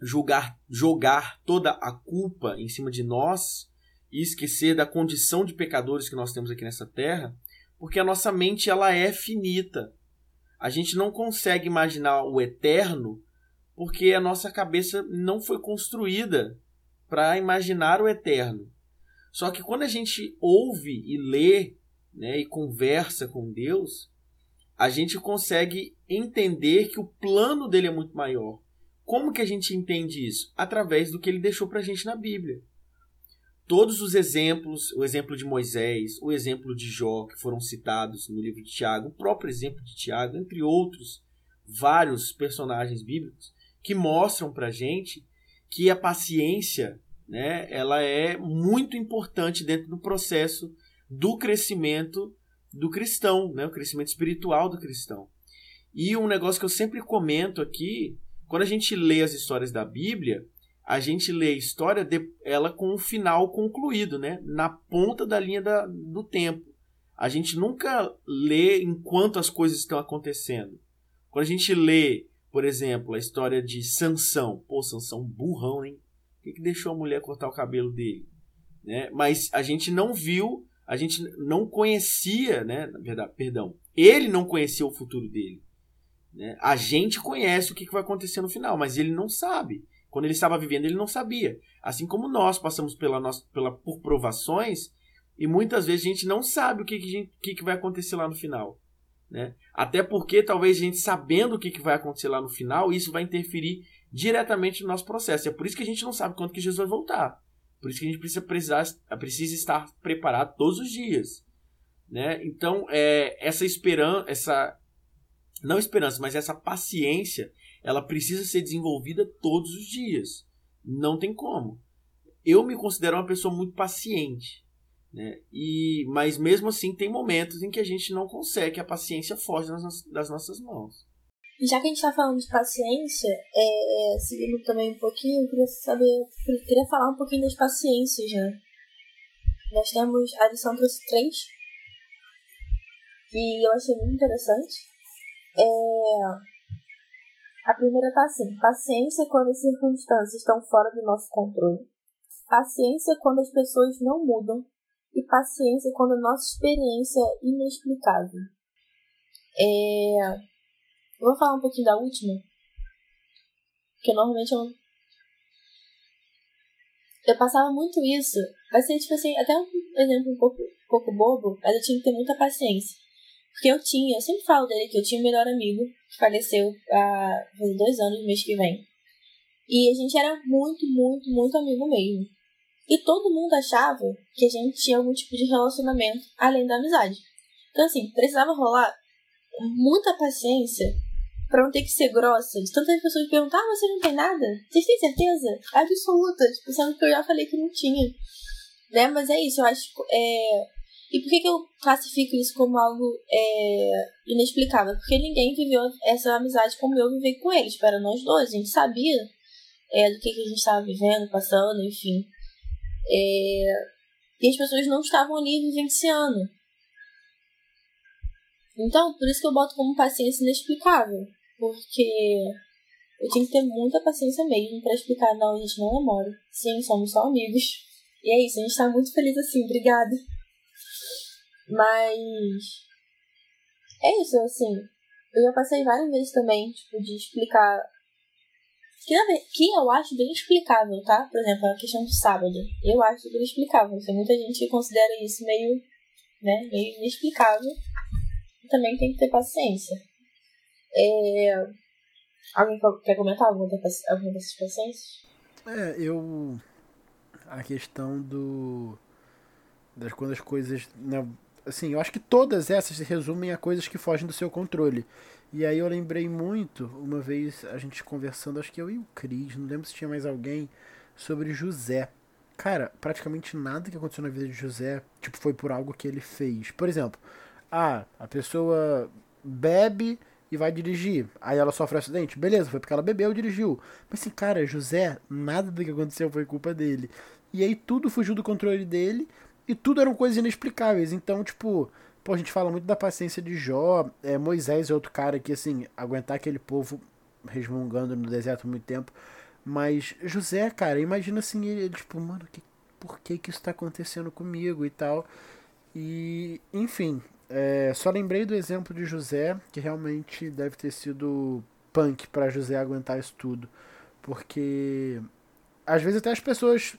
Speaker 5: julgar, jogar toda a culpa em cima de nós e esquecer da condição de pecadores que nós temos aqui nessa terra, porque a nossa mente ela é finita. A gente não consegue imaginar o eterno porque a nossa cabeça não foi construída para imaginar o eterno. Só que quando a gente ouve e lê né, e conversa com Deus, a gente consegue entender que o plano dele é muito maior. Como que a gente entende isso? Através do que ele deixou para a gente na Bíblia. Todos os exemplos, o exemplo de Moisés, o exemplo de Jó, que foram citados no livro de Tiago, o próprio exemplo de Tiago, entre outros vários personagens bíblicos, que mostram para a gente que a paciência né, ela é muito importante dentro do processo do crescimento do cristão, né, o crescimento espiritual do cristão. E um negócio que eu sempre comento aqui, quando a gente lê as histórias da Bíblia, a gente lê a história de, ela com um final concluído, né? Na ponta da linha da, do tempo. A gente nunca lê enquanto as coisas estão acontecendo. Quando a gente lê, por exemplo, a história de Sansão, pô, Sansão burrão, hein? Que, que deixou a mulher cortar o cabelo dele? Né? Mas a gente não viu, a gente não conhecia, né? Na verdade, perdão, ele não conhecia o futuro dele. Né? A gente conhece o que, que vai acontecer no final, mas ele não sabe. Quando ele estava vivendo, ele não sabia. Assim como nós passamos pela nossa, pela, por provações e muitas vezes a gente não sabe o que, que, que, que vai acontecer lá no final. Né? Até porque talvez a gente sabendo o que, que vai acontecer lá no final, isso vai interferir diretamente no nosso processo. É por isso que a gente não sabe quando que Jesus vai voltar. Por isso que a gente precisa, precisar, precisa estar preparado todos os dias. Né? Então, é, essa esperança, essa não esperança, mas essa paciência, ela precisa ser desenvolvida todos os dias. Não tem como. Eu me considero uma pessoa muito paciente. Né? E, mas mesmo assim, tem momentos em que a gente não consegue, a paciência foge das, das nossas mãos.
Speaker 2: Já que a gente está falando de paciência, é, é, seguindo também um pouquinho, eu queria saber, eu queria falar um pouquinho das paciências, né? Nós temos a lição trouxe três, que eu achei muito interessante. É, a primeira tá assim: paciência quando as circunstâncias estão fora do nosso controle. Paciência quando as pessoas não mudam e paciência quando a nossa experiência é inexplicável. É... Eu vou falar um pouquinho da última, que normalmente eu eu passava muito isso. Ser, tipo assim, até um exemplo um pouco, um pouco bobo, mas eu tinha que ter muita paciência. Porque eu tinha, eu sempre falo dele que eu tinha um melhor amigo, que faleceu há dois anos, no mês que vem. E a gente era muito, muito, muito amigo mesmo. E todo mundo achava que a gente tinha algum tipo de relacionamento além da amizade. Então, assim, precisava rolar muita paciência para não ter que ser grossa. De tantas pessoas perguntar, ah, você não tem nada? Vocês têm certeza? Absoluta. Tipo, sendo que eu já falei que não tinha. Né? Mas é isso, eu acho. É... E por que, que eu classifico isso como algo é... inexplicável? Porque ninguém viveu essa amizade como eu vivi com eles. Para nós dois, a gente sabia é, do que, que a gente estava vivendo, passando, enfim. É, e as pessoas não estavam ali vivenciando. Então, por isso que eu boto como paciência inexplicável. Porque eu tinha que ter muita paciência mesmo para explicar, não, a gente não namora. Sim, somos só amigos. E é isso, a gente tá muito feliz assim, obrigada. Mas. É isso, assim. Eu já passei várias vezes também, tipo, de explicar que, que eu acho bem explicável, tá? Por exemplo, a questão do sábado. Eu acho bem explicável. Tem muita gente que considera isso meio, né, meio inexplicável. Também tem que ter paciência. É... Alguém quer comentar alguma, alguma dessas paciências?
Speaker 3: É, eu. A questão do. Das quando as coisas. Né, assim, eu acho que todas essas se resumem a coisas que fogem do seu controle. E aí eu lembrei muito, uma vez a gente conversando, acho que eu e o Cris, não lembro se tinha mais alguém, sobre José. Cara, praticamente nada que aconteceu na vida de José, tipo, foi por algo que ele fez. Por exemplo, ah, a pessoa bebe e vai dirigir. Aí ela sofre um acidente. Beleza, foi porque ela bebeu e dirigiu. Mas assim, cara, José, nada do que aconteceu foi culpa dele. E aí tudo fugiu do controle dele e tudo eram coisas inexplicáveis. Então, tipo, Pô, a gente fala muito da paciência de Jó. É, Moisés é outro cara que, assim, aguentar aquele povo resmungando no deserto muito tempo. Mas José, cara, imagina assim, ele, tipo, mano, que, por que que isso tá acontecendo comigo e tal. E, enfim, é, só lembrei do exemplo de José, que realmente deve ter sido punk para José aguentar isso tudo. Porque às vezes até as pessoas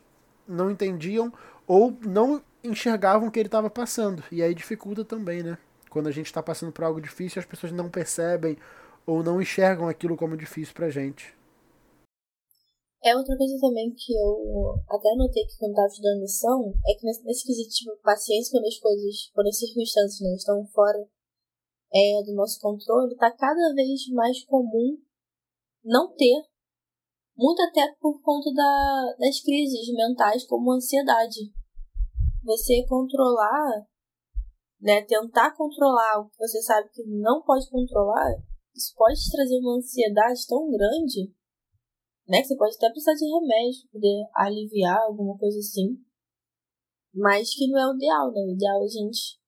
Speaker 3: não entendiam ou não enxergavam o que ele estava passando. E aí dificulta também, né? Quando a gente está passando por algo difícil, as pessoas não percebem ou não enxergam aquilo como difícil pra gente.
Speaker 2: É outra coisa também que eu até notei que quando estava estudando lição, é que nesse, nesse quesito, tipo, paciência quando as coisas, quando as circunstâncias né, estão fora é, do nosso controle, está cada vez mais comum não ter, muito até por conta da, das crises mentais como ansiedade. Você controlar, né, tentar controlar o que você sabe que não pode controlar, isso pode trazer uma ansiedade tão grande, né? Que você pode até precisar de remédio pra poder aliviar alguma coisa assim. Mas que não é o ideal, né? O ideal é a gente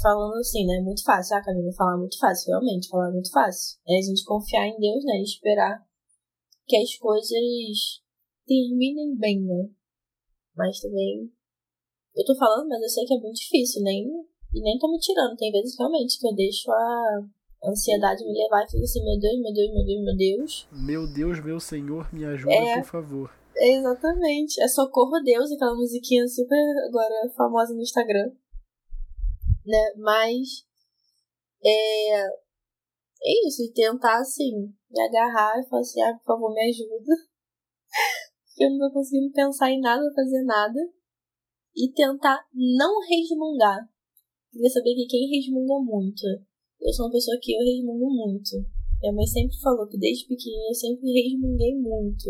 Speaker 2: falando assim, né? Muito fácil. Ah, Camila, falar muito fácil, realmente, falar muito fácil. É a gente confiar em Deus, né? E esperar que as coisas terminem bem, né? Mas também. Eu tô falando, mas eu sei que é muito difícil, nem, e nem tô me tirando. Tem vezes realmente que eu deixo a ansiedade me levar e fico assim, meu Deus, meu Deus, meu Deus, meu Deus.
Speaker 3: Meu Deus, meu Senhor, me ajuda,
Speaker 2: É.
Speaker 3: por favor.
Speaker 2: Exatamente. É Socorro Deus, aquela musiquinha super agora famosa no Instagram. Né? Mas é, é isso, e tentar assim, me agarrar e falar assim, ah, por favor, me ajuda. Porque eu não tô conseguindo pensar em nada, fazer nada. E tentar não resmungar. Queria saber que quem resmunga muito. Eu sou uma pessoa que eu resmungo muito. Minha mãe sempre falou que desde pequenininha eu sempre resmunguei muito.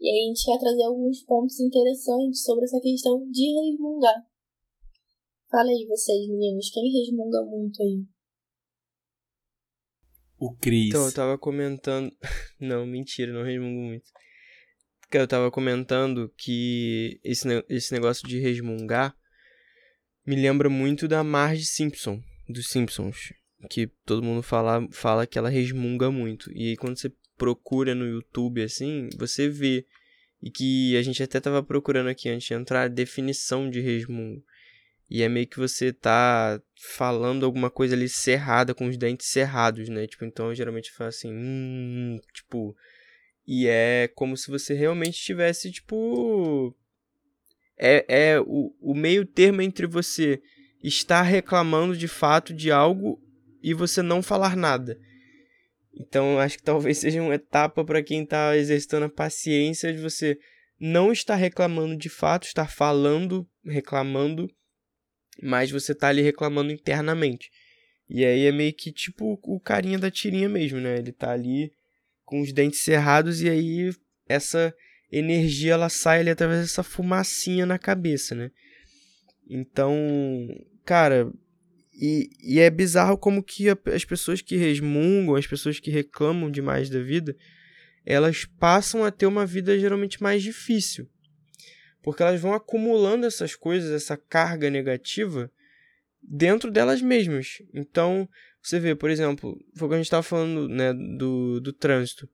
Speaker 2: E aí a gente quer trazer alguns pontos interessantes sobre essa questão de resmungar. Fala aí vocês, meninos, quem resmunga muito aí?
Speaker 5: O Cris.
Speaker 4: Então, eu tava comentando. Não, mentira, não resmungo muito. Porque eu tava comentando que esse, ne- esse negócio de resmungar me lembra muito da Marge Simpson, dos Simpsons. Que todo mundo fala, fala que ela resmunga muito. E aí, quando você procura no YouTube assim, você vê. E que a gente até tava procurando aqui antes de entrar a definição de resmungo. E é meio que você tá falando alguma coisa ali cerrada, com os dentes cerrados, né? Tipo, então geralmente falo assim, hum, tipo. E é como se você realmente estivesse, tipo. É, é o, o meio termo entre você estar reclamando de fato de algo e você não falar nada. Então, acho que talvez seja uma etapa para quem está exercitando a paciência de você não estar reclamando de fato, estar falando, reclamando, mas você tá ali reclamando internamente. E aí é meio que tipo o carinha da tirinha mesmo, né? Ele tá ali com os dentes cerrados e aí essa energia ela sai ali através dessa fumacinha na cabeça, né? Então, cara, e, e é bizarro como que a- as pessoas que resmungam, as pessoas que reclamam demais da vida, elas passam a ter uma vida geralmente mais difícil. Porque elas vão acumulando essas coisas, essa carga negativa, dentro delas mesmas. Então, você vê, por exemplo, foi o que a gente estava falando né, do, do trânsito.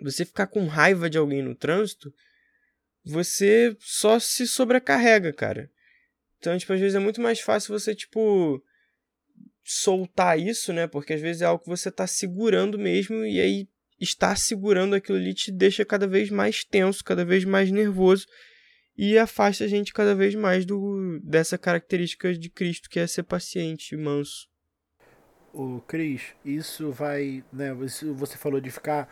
Speaker 4: Você ficar com raiva de alguém no trânsito, você só se sobrecarrega, cara. Então, tipo, às vezes é muito mais fácil você, tipo, soltar isso, né? Porque às vezes é algo que você tá segurando mesmo e aí estar segurando aquilo ali te deixa cada vez mais tenso, cada vez mais nervoso e afasta a gente cada vez mais do dessa característica de Cristo, que é ser paciente manso.
Speaker 3: O Cris, isso vai, né, você falou de ficar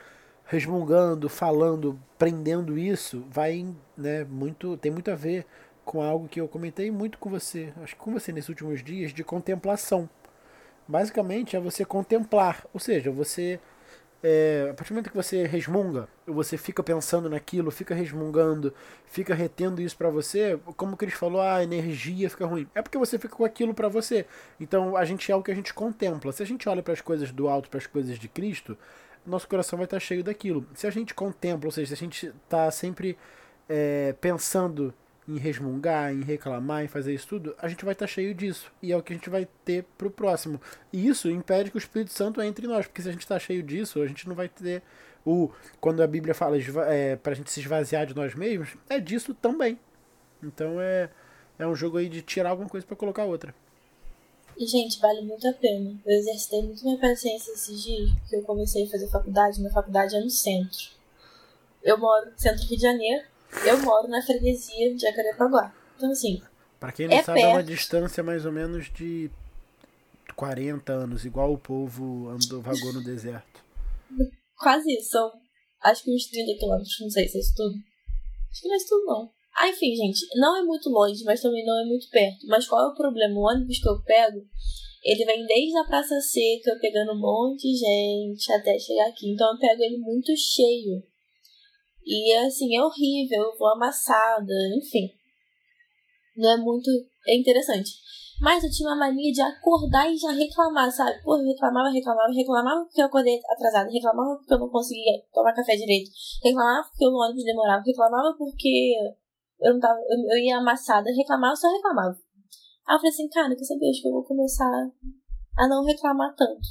Speaker 3: resmungando, falando, prendendo isso, vai, né, muito, tem muito a ver com algo que eu comentei muito com você, acho que com você nesses últimos dias de contemplação. Basicamente é você contemplar, ou seja, você é, a partir do momento que você resmunga, você fica pensando naquilo, fica resmungando, fica retendo isso pra você, como o Cris falou, "Ah, a energia fica ruim. É porque você fica com aquilo pra você. Então a gente é o que a gente contempla. Se a gente olha para as coisas do alto, para as coisas de Cristo, nosso coração vai estar cheio daquilo. Se a gente contempla, ou seja, se a gente está sempre é, pensando em resmungar, em reclamar, em fazer isso tudo, a gente vai estar cheio disso. E é o que a gente vai ter pro próximo. E isso impede que o Espírito Santo entre em nós, porque se a gente está cheio disso, a gente não vai ter o. Quando a Bíblia fala é, pra gente se esvaziar de nós mesmos, é disso também. Então é, é um jogo aí de tirar alguma coisa para colocar outra.
Speaker 2: E, gente, vale muito a pena. Eu exercitei muito minha paciência esses dias, porque eu comecei a fazer faculdade. Minha faculdade é no centro. Eu moro no centro do Rio de Janeiro. Eu moro na freguesia de Jacarepaguá. Então, assim,
Speaker 3: Pra quem não
Speaker 2: É
Speaker 3: sabe, é uma
Speaker 2: perto.
Speaker 3: distância mais ou menos de 40 anos, igual o povo andou, vagou no deserto.
Speaker 2: quase isso. São, acho que uns 30 quilômetros. Não sei se é isso tudo. Acho que não é isso tudo, não. Ah, enfim, gente. Não é muito longe, mas também não é muito perto. Mas qual é o problema? O ônibus que eu pego, ele vem desde a Praça Seca, pegando um monte de gente até chegar aqui. Então eu pego ele muito cheio. E assim, é horrível, eu vou amassada, enfim. Não é muito. É interessante. Mas eu tinha uma mania de acordar e já reclamar, sabe? Pô, eu reclamava, reclamava, reclamava porque eu acordei atrasada, reclamava porque eu não conseguia tomar café direito, reclamava porque o ônibus demorava, reclamava porque eu não tava, eu, eu ia amassada, reclamava, só reclamava. Aí eu falei assim, cara, quer saber? Acho que eu vou começar a não reclamar tanto.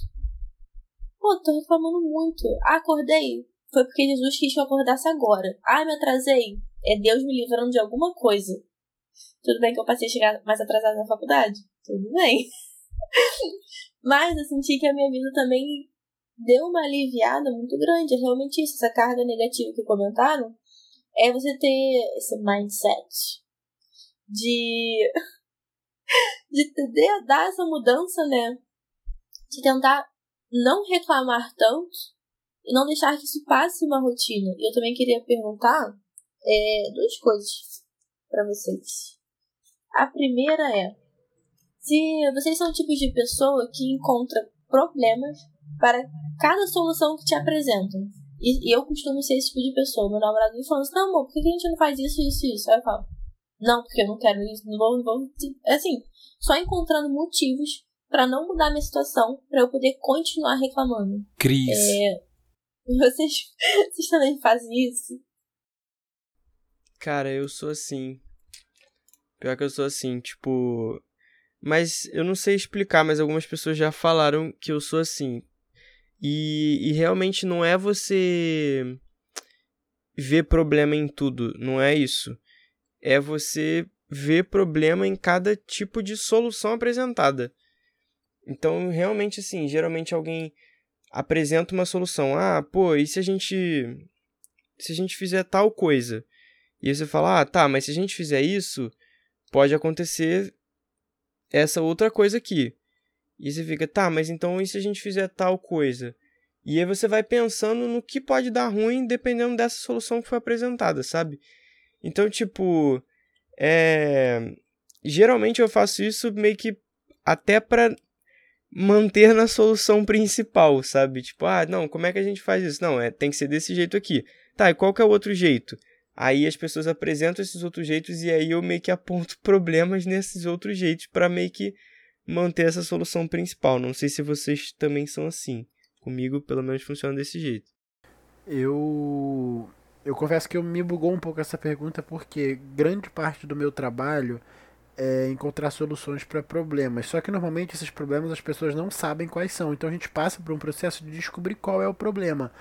Speaker 2: Pô, tô reclamando muito. Acordei. Foi porque Jesus quis que eu acordasse agora. Ah, me atrasei. É Deus me livrando de alguma coisa. Tudo bem que eu passei a chegar mais atrasada na faculdade? Tudo bem. Mas eu senti que a minha vida também deu uma aliviada muito grande. É realmente isso. Essa carga negativa que comentaram é você ter esse mindset de, de dar essa mudança, né? De tentar não reclamar tanto e não deixar que isso passe uma rotina. E eu também queria perguntar é, duas coisas para vocês. A primeira é se vocês são o tipo de pessoa que encontra problemas para cada solução que te apresentam. E, e eu costumo ser esse tipo de pessoa. Meu namorado me fala assim, não, amor, por que a gente não faz isso, isso, isso? Aí eu falo, não, porque eu não quero isso, não vou, não vou. Assim, só encontrando motivos para não mudar minha situação, para eu poder continuar reclamando.
Speaker 1: Cris.
Speaker 2: É, vocês, vocês também fazem isso?
Speaker 4: Cara, eu sou assim. Pior que eu sou assim, tipo. Mas eu não sei explicar, mas algumas pessoas já falaram que eu sou assim. E, e realmente não é você ver problema em tudo, não é isso. É você ver problema em cada tipo de solução apresentada. Então, realmente, assim, geralmente alguém apresenta uma solução. Ah, pô, e se a gente. Se a gente fizer tal coisa? E você fala, ah, tá, mas se a gente fizer isso, pode acontecer essa outra coisa aqui. E você fica, tá, mas então e se a gente fizer tal coisa? E aí você vai pensando no que pode dar ruim dependendo dessa solução que foi apresentada, sabe? Então, tipo, é... geralmente eu faço isso meio que até para manter na solução principal, sabe? Tipo, ah, não, como é que a gente faz isso? Não, é, tem que ser desse jeito aqui. Tá, e qual que é o outro jeito? Aí as pessoas apresentam esses outros jeitos e aí eu meio que aponto problemas nesses outros jeitos para meio que manter essa solução principal. Não sei se vocês também são assim. Comigo, pelo menos, funciona desse jeito.
Speaker 3: Eu eu confesso que eu me bugou um pouco essa pergunta porque grande parte do meu trabalho é, encontrar soluções para problemas. Só que normalmente esses problemas as pessoas não sabem quais são. Então a gente passa por um processo de descobrir qual é o problema.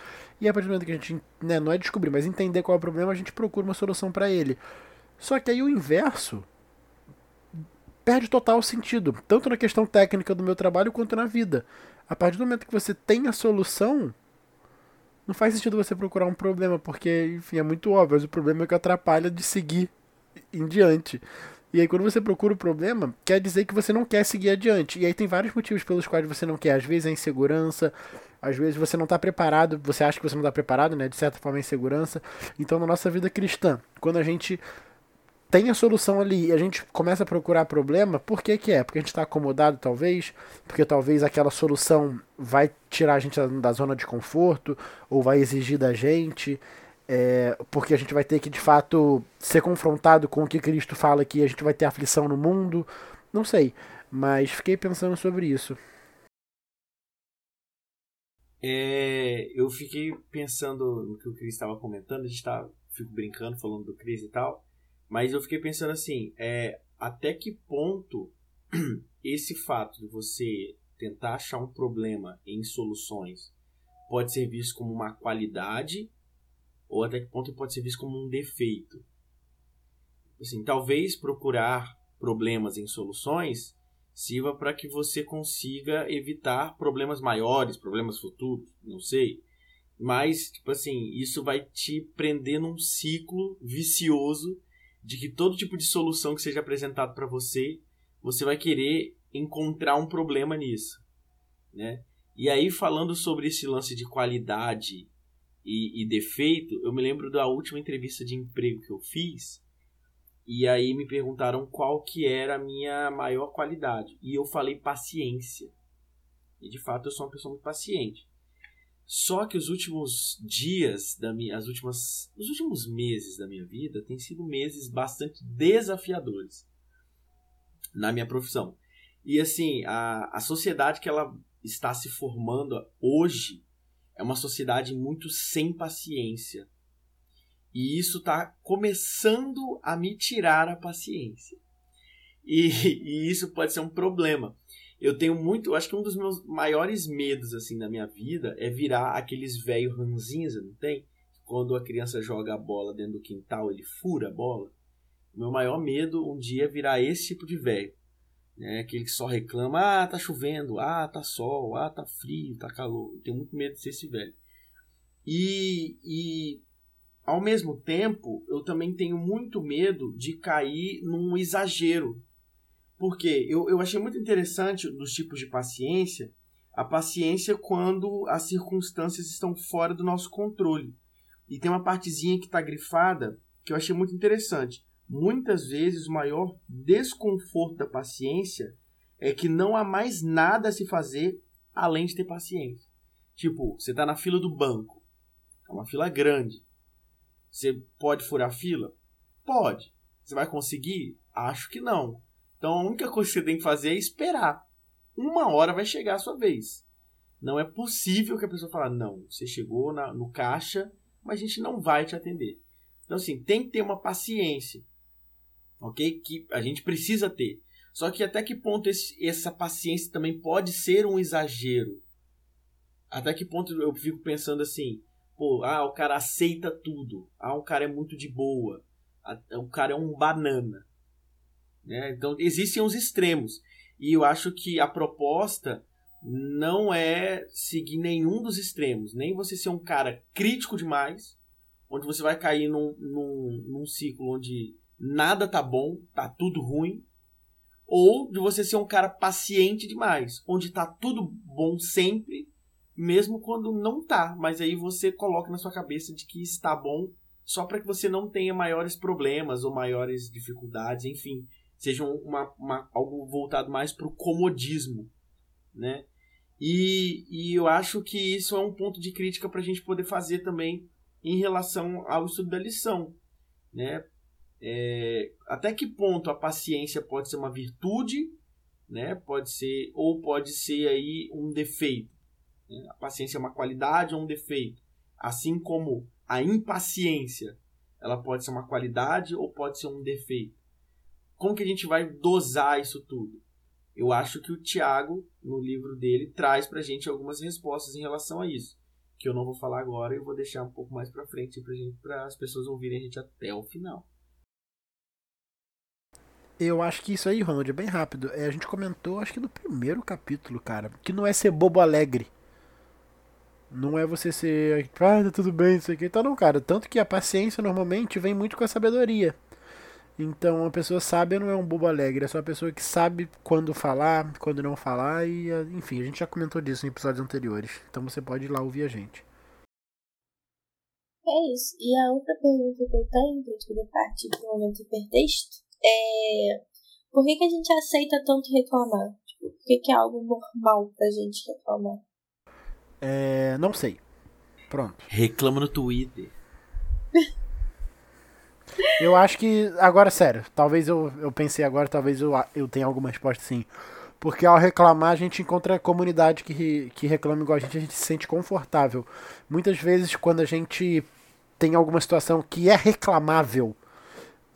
Speaker 3: E a partir do momento que a gente, né, não é descobrir, mas entender qual é o problema, a gente procura uma solução para ele. Só que aí o inverso perde total sentido, tanto na questão técnica do meu trabalho quanto na vida. A partir do momento que você tem a solução, não faz sentido você procurar um problema, porque, enfim, é muito óbvio, mas o problema é que atrapalha de seguir em diante. E aí, quando você procura o problema, quer dizer que você não quer seguir adiante. E aí, tem vários motivos pelos quais você não quer. Às vezes, é insegurança, às vezes, você não está preparado, você acha que você não está preparado, né? De certa forma, é insegurança. Então, na nossa vida cristã, quando a gente tem a solução ali e a gente começa a procurar problema, por que, que é? Porque a gente está acomodado, talvez, porque talvez aquela solução vai tirar a gente da zona de conforto, ou vai exigir da gente é, porque a gente vai ter que de fato ser confrontado com o que Cristo fala que a gente vai ter aflição no mundo. Não sei, mas fiquei pensando sobre isso.
Speaker 5: É, eu fiquei pensando no que o Cris estava comentando, a gente tá, fico brincando, falando do Cris e tal, mas eu fiquei pensando assim, é, até que ponto esse fato de você tentar achar um problema em soluções pode ser visto como uma qualidade ou até que ponto pode ser visto como um defeito. Assim, talvez procurar problemas em soluções sirva para que você consiga evitar problemas maiores, problemas futuros, não sei. Mas, tipo assim, isso vai te prender num ciclo vicioso de que todo tipo de solução que seja apresentado para você, você vai querer encontrar um problema nisso, né? E aí falando sobre esse lance de qualidade e, e defeito, eu me lembro da última entrevista de emprego que eu fiz. E aí me perguntaram qual que era a minha maior qualidade. E eu falei paciência. E de fato eu sou uma pessoa muito paciente. Só que os últimos dias da minha, as últimas, os últimos meses da minha vida têm sido meses bastante desafiadores na minha profissão. E assim, a, a sociedade que ela está se formando hoje é uma sociedade muito sem paciência. E isso está começando a me tirar a paciência. E, e, isso pode ser um problema. Eu tenho muito, acho que um dos meus maiores medos assim na minha vida é virar aqueles velho ranzinza, não tem? Quando a criança joga a bola dentro do quintal, ele fura a bola. O meu maior medo um dia é virar esse tipo de velho. Né? Aquele que só reclama, ah, tá chovendo, ah, tá sol, ah, tá frio, tá calor. Eu tenho muito medo de ser esse velho. E, e ao mesmo tempo, eu também tenho muito medo de cair num exagero porque eu, eu achei muito interessante dos tipos de paciência, a paciência quando as circunstâncias estão fora do nosso controle. E tem uma partezinha que está grifada que eu achei muito interessante. Muitas vezes o maior desconforto da paciência é que não há mais nada a se fazer além de ter paciência. Tipo, você está na fila do banco. É uma fila grande. Você pode furar a fila? Pode. Você vai conseguir? Acho que não. Então a única coisa que você tem que fazer é esperar. Uma hora vai chegar a sua vez. Não é possível que a pessoa fale, não, você chegou na, no caixa, mas a gente não vai te atender. Então, assim, tem que ter uma paciência, ok? Que a gente precisa ter. Só que até que ponto esse, essa paciência também pode ser um exagero? Até que ponto eu fico pensando assim, pô, ah, o cara aceita tudo. Ah, o cara é muito de boa. O cara é um banana. Né? Então, existem os extremos. E eu acho que a proposta não é seguir nenhum dos extremos. Nem você ser um cara crítico demais, onde você vai cair num, num, num ciclo onde nada tá bom, tá tudo ruim. Ou de você ser um cara paciente demais, onde tá tudo bom sempre, mesmo quando não tá. Mas aí você coloca na sua cabeça de que está bom só para que você não tenha maiores problemas ou maiores dificuldades, enfim seja uma, uma, algo voltado mais para o comodismo, né? E, e eu acho que isso é um ponto de crítica para a gente poder fazer também em relação ao estudo da lição, né? É, até que ponto a paciência pode ser uma virtude, né? Pode ser ou pode ser aí um defeito. Né? A paciência é uma qualidade ou um defeito, assim como a impaciência, ela pode ser uma qualidade ou pode ser um defeito como que a gente vai dosar isso tudo? Eu acho que o Tiago, no livro dele, traz pra gente algumas respostas em relação a isso. Que eu não vou falar agora e vou deixar um pouco mais pra frente para as pessoas ouvirem a gente até o final.
Speaker 3: Eu acho que isso aí, Ronald, é bem rápido. É, a gente comentou, acho que no primeiro capítulo, cara, que não é ser bobo alegre. Não é você ser, ah, tá tudo bem, isso aqui. Então, não, cara. Tanto que a paciência normalmente vem muito com a sabedoria. Então, a pessoa sábia não é um bobo alegre, é só a pessoa que sabe quando falar, quando não falar, e enfim, a gente já comentou disso em episódios anteriores. Então você pode ir lá ouvir a gente.
Speaker 2: É isso. E a outra pergunta que eu tenho, que eu parte do momento hipertexto, é por que, que a gente aceita tanto reclamar? Tipo, por que, que é algo normal pra gente reclamar?
Speaker 3: É. Não sei. Pronto.
Speaker 5: Reclama no Twitter.
Speaker 3: Eu acho que. Agora, sério, talvez eu, eu pensei agora, talvez eu, eu tenha alguma resposta sim. Porque ao reclamar, a gente encontra a comunidade que, que reclama igual a gente, a gente se sente confortável. Muitas vezes, quando a gente tem alguma situação que é reclamável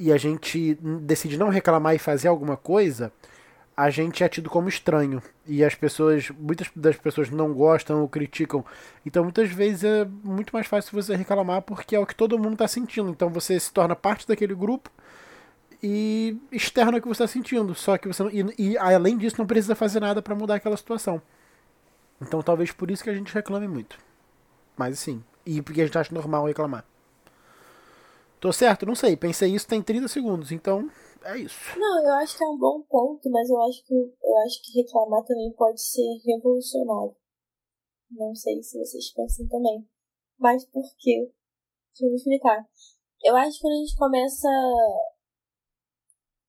Speaker 3: e a gente decide não reclamar e fazer alguma coisa, a gente é tido como estranho e as pessoas, muitas das pessoas não gostam ou criticam. Então muitas vezes é muito mais fácil você reclamar porque é o que todo mundo está sentindo. Então você se torna parte daquele grupo e externa o que você está sentindo. Só que você e, e, além disso não precisa fazer nada para mudar aquela situação. Então talvez por isso que a gente reclame muito. Mas sim, e porque a gente acha normal reclamar. Tô certo? Não sei. Pensei isso tem 30 segundos, então é isso.
Speaker 2: Não, eu acho que é um bom ponto, mas eu acho que eu acho que reclamar também pode ser revolucionário. Não sei se vocês pensam também. Mas por quê? Deixa eu me explicar. Eu acho que quando a gente começa.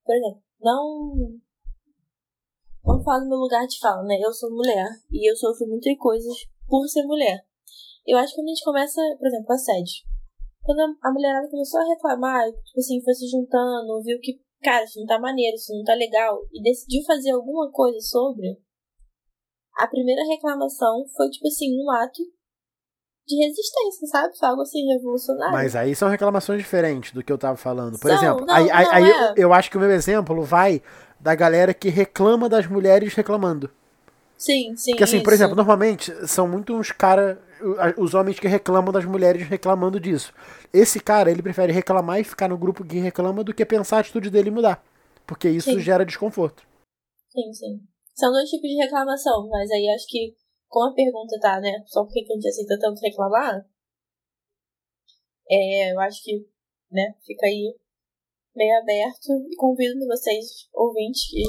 Speaker 2: Por exemplo, não. Vamos falar do meu lugar de fala, né? Eu sou mulher e eu sofro muitas coisas por ser mulher. Eu acho que quando a gente começa, por exemplo, assédio. Quando a mulherada começou a reclamar, tipo assim, foi se juntando, viu que cara, isso não tá maneiro, isso não tá legal, e decidiu fazer alguma coisa sobre, a primeira reclamação foi, tipo assim, um ato de resistência, sabe? Foi algo assim revolucionário.
Speaker 3: Mas aí são reclamações diferentes do que eu tava falando. Por
Speaker 2: São,
Speaker 3: exemplo,
Speaker 2: não,
Speaker 3: aí,
Speaker 2: não
Speaker 3: aí
Speaker 2: é.
Speaker 3: eu, eu acho que o meu exemplo vai da galera que reclama das mulheres reclamando.
Speaker 2: Sim, sim.
Speaker 3: Porque assim, por
Speaker 2: isso.
Speaker 3: exemplo, normalmente são muito uns caras, os homens que reclamam das mulheres reclamando disso. Esse cara, ele prefere reclamar e ficar no grupo que reclama do que pensar a atitude dele mudar. Porque isso
Speaker 2: Sim.
Speaker 3: gera desconforto.
Speaker 2: Sim, sim. São dois tipos de reclamação, mas aí acho que, como a pergunta tá, né? Só porque que a gente aceita tanto reclamar, é, eu acho que, né, fica aí meio aberto e convido vocês, ouvintes, que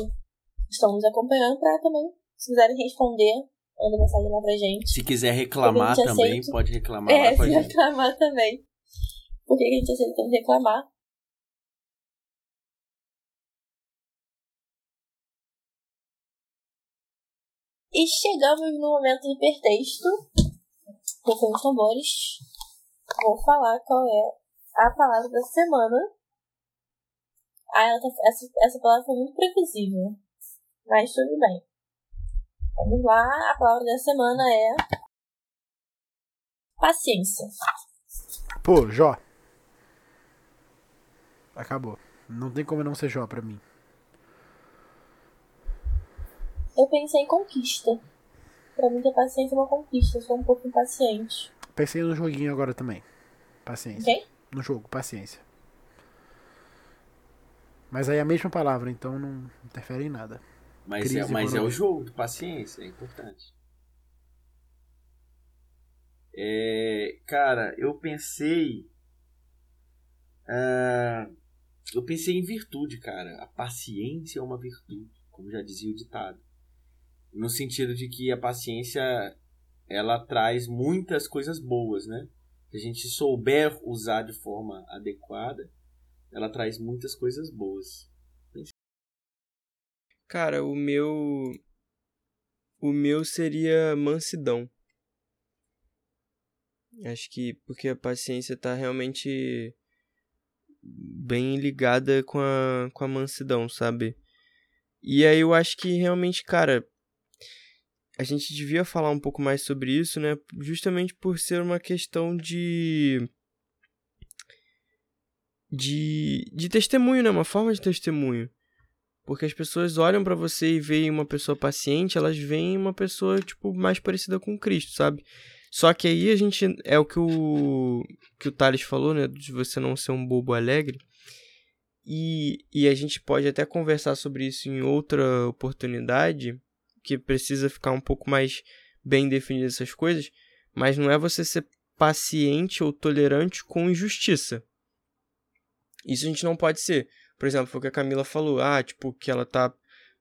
Speaker 2: estão nos acompanhando, pra também, se quiserem responder, manda mensagem lá pra gente.
Speaker 5: Se quiser reclamar também,
Speaker 2: aceito.
Speaker 5: pode reclamar
Speaker 2: É,
Speaker 5: lá com a gente.
Speaker 2: reclamar também. Por que que a gente aceita reclamar? E chegamos no momento do hipertexto. Tocando os tambores. Vou falar qual é a palavra da semana. Ah, ela tá- essa, essa palavra foi muito previsível. Mas tudo bem. Vamos lá, a palavra da semana é. Paciência.
Speaker 3: Pô, Jó. Acabou. Não tem como não ser Jó pra mim.
Speaker 2: Eu pensei em conquista. Pra mim, ter paciência é uma conquista. Eu sou um pouco impaciente.
Speaker 3: Pensei no joguinho agora também. Paciência.
Speaker 2: Ok?
Speaker 3: No jogo, paciência. Mas aí é a mesma palavra, então não interfere em nada.
Speaker 5: Mas, é, mas é o jogo, paciência, é importante. É, cara, eu pensei. ah, eu pensei em virtude, cara. A paciência é uma virtude, como já dizia o ditado. No sentido de que a paciência ela traz muitas coisas boas, né? Se a gente souber usar de forma adequada, ela traz muitas coisas boas.
Speaker 4: Cara, o meu. O meu seria mansidão. Acho que porque a paciência tá realmente bem ligada com a, com a mansidão, sabe? E aí eu acho que realmente, cara, a gente devia falar um pouco mais sobre isso, né? Justamente por ser uma questão de. de, de testemunho, né? Uma forma de testemunho. Porque as pessoas olham pra você e veem uma pessoa paciente, elas veem uma pessoa, tipo, mais parecida com Cristo, sabe? Só que aí a gente. É o que o. que o Thales falou, né? De você não ser um bobo alegre. E, e a gente pode até conversar sobre isso em outra oportunidade, que precisa ficar um pouco mais bem definidas essas coisas, mas não é você ser paciente ou tolerante com injustiça. Isso a gente não pode ser. Por exemplo, foi o que a Camila falou, ah, tipo, que ela tá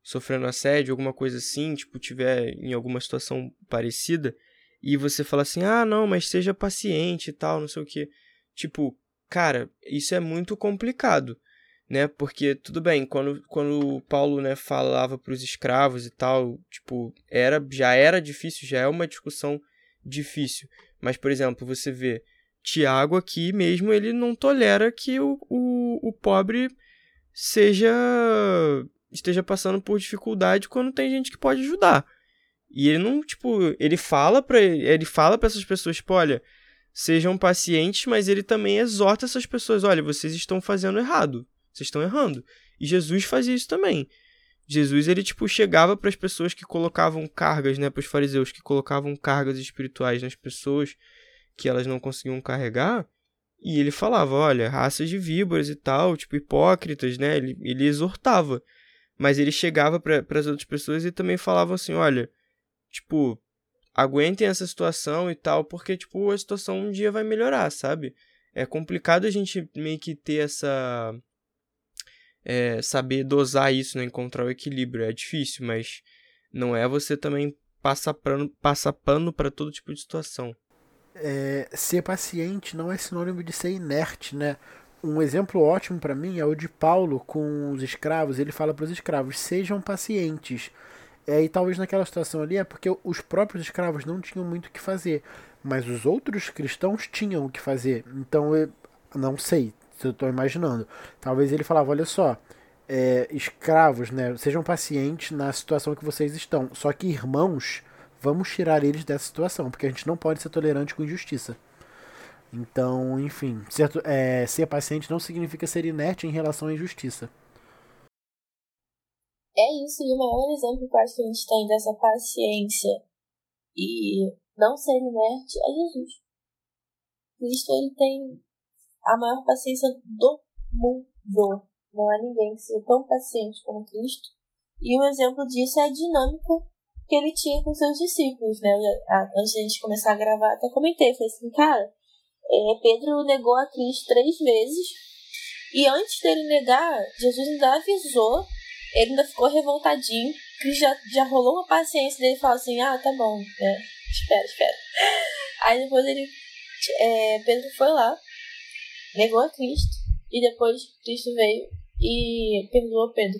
Speaker 4: sofrendo assédio, alguma coisa assim, tipo, tiver em alguma situação parecida, e você fala assim, ah, não, mas seja paciente e tal, não sei o que. Tipo, cara, isso é muito complicado, né? Porque, tudo bem, quando, quando o Paulo, né, falava pros escravos e tal, tipo, era, já era difícil, já é uma discussão difícil. Mas, por exemplo, você vê Tiago aqui mesmo, ele não tolera que o, o, o pobre seja esteja passando por dificuldade quando tem gente que pode ajudar. E ele não, tipo, ele fala para ele fala para essas pessoas, tipo, olha, sejam pacientes, mas ele também exorta essas pessoas, olha, vocês estão fazendo errado. Vocês estão errando. E Jesus fazia isso também. Jesus, ele, tipo, chegava para as pessoas que colocavam cargas, né, para os fariseus que colocavam cargas espirituais nas pessoas que elas não conseguiam carregar, e ele falava, olha, raças de víboras e tal, tipo, hipócritas, né? Ele, ele exortava. Mas ele chegava para as outras pessoas e também falava assim, olha, tipo, aguentem essa situação e tal, porque, tipo, a situação um dia vai melhorar, sabe? É complicado a gente meio que ter essa... É, saber dosar isso, né? Encontrar o equilíbrio. É difícil, mas não é você também passar pano, passar pano para todo tipo de situação.
Speaker 3: É, ser paciente não é sinônimo de ser inerte, né? Um exemplo ótimo para mim é o de Paulo com os escravos. Ele fala para os escravos: sejam pacientes. É, e talvez naquela situação ali é porque os próprios escravos não tinham muito o que fazer, mas os outros cristãos tinham o que fazer. Então eu não sei, se eu estou imaginando. Talvez ele falava: olha só, é, escravos, né? Sejam pacientes na situação que vocês estão. Só que irmãos, vamos tirar eles dessa situação, porque a gente não pode ser tolerante com injustiça. Então, enfim, ser, é, ser paciente não significa ser inerte em relação à injustiça.
Speaker 2: É isso, e o maior exemplo que eu acho que a gente tem dessa paciência e não ser inerte é Jesus. Cristo ele tem a maior paciência do mundo. Não há ninguém que seja tão paciente como Cristo. E um exemplo disso é a dinâmica que ele tinha com seus discípulos, né? Antes de a gente começar a gravar, até comentei, falei assim, cara, é, Pedro negou a Cristo três vezes, e antes dele negar, Jesus ainda avisou, ele ainda ficou revoltadinho, Cristo já, já rolou uma paciência dele falou assim, ah, tá bom, né? espera, espera. Aí depois ele, é, Pedro foi lá, negou a Cristo, e depois Cristo veio e perdoou Pedro.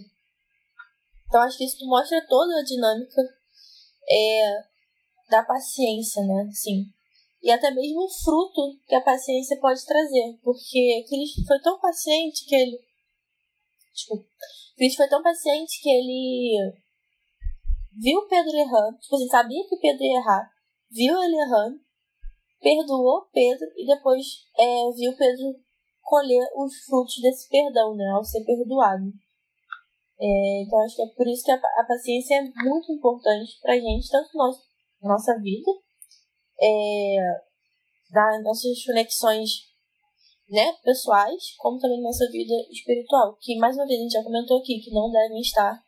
Speaker 2: Então acho que isso mostra toda a dinâmica é, da paciência, né? Sim. E até mesmo o fruto que a paciência pode trazer. Porque Cristo foi tão paciente que ele. Desculpa. Cristo foi tão paciente que ele viu Pedro errando. Tipo assim, sabia que Pedro ia errar. Viu ele errando. Perdoou Pedro e depois é, viu Pedro colher os frutos desse perdão, né? Ao ser perdoado. É, então acho que é por isso que a, a paciência é muito importante pra gente, tanto na nossa, vida, é, das nossas conexões né, pessoais, como também na nossa vida espiritual. Que mais uma vez a gente já comentou aqui que não devem estar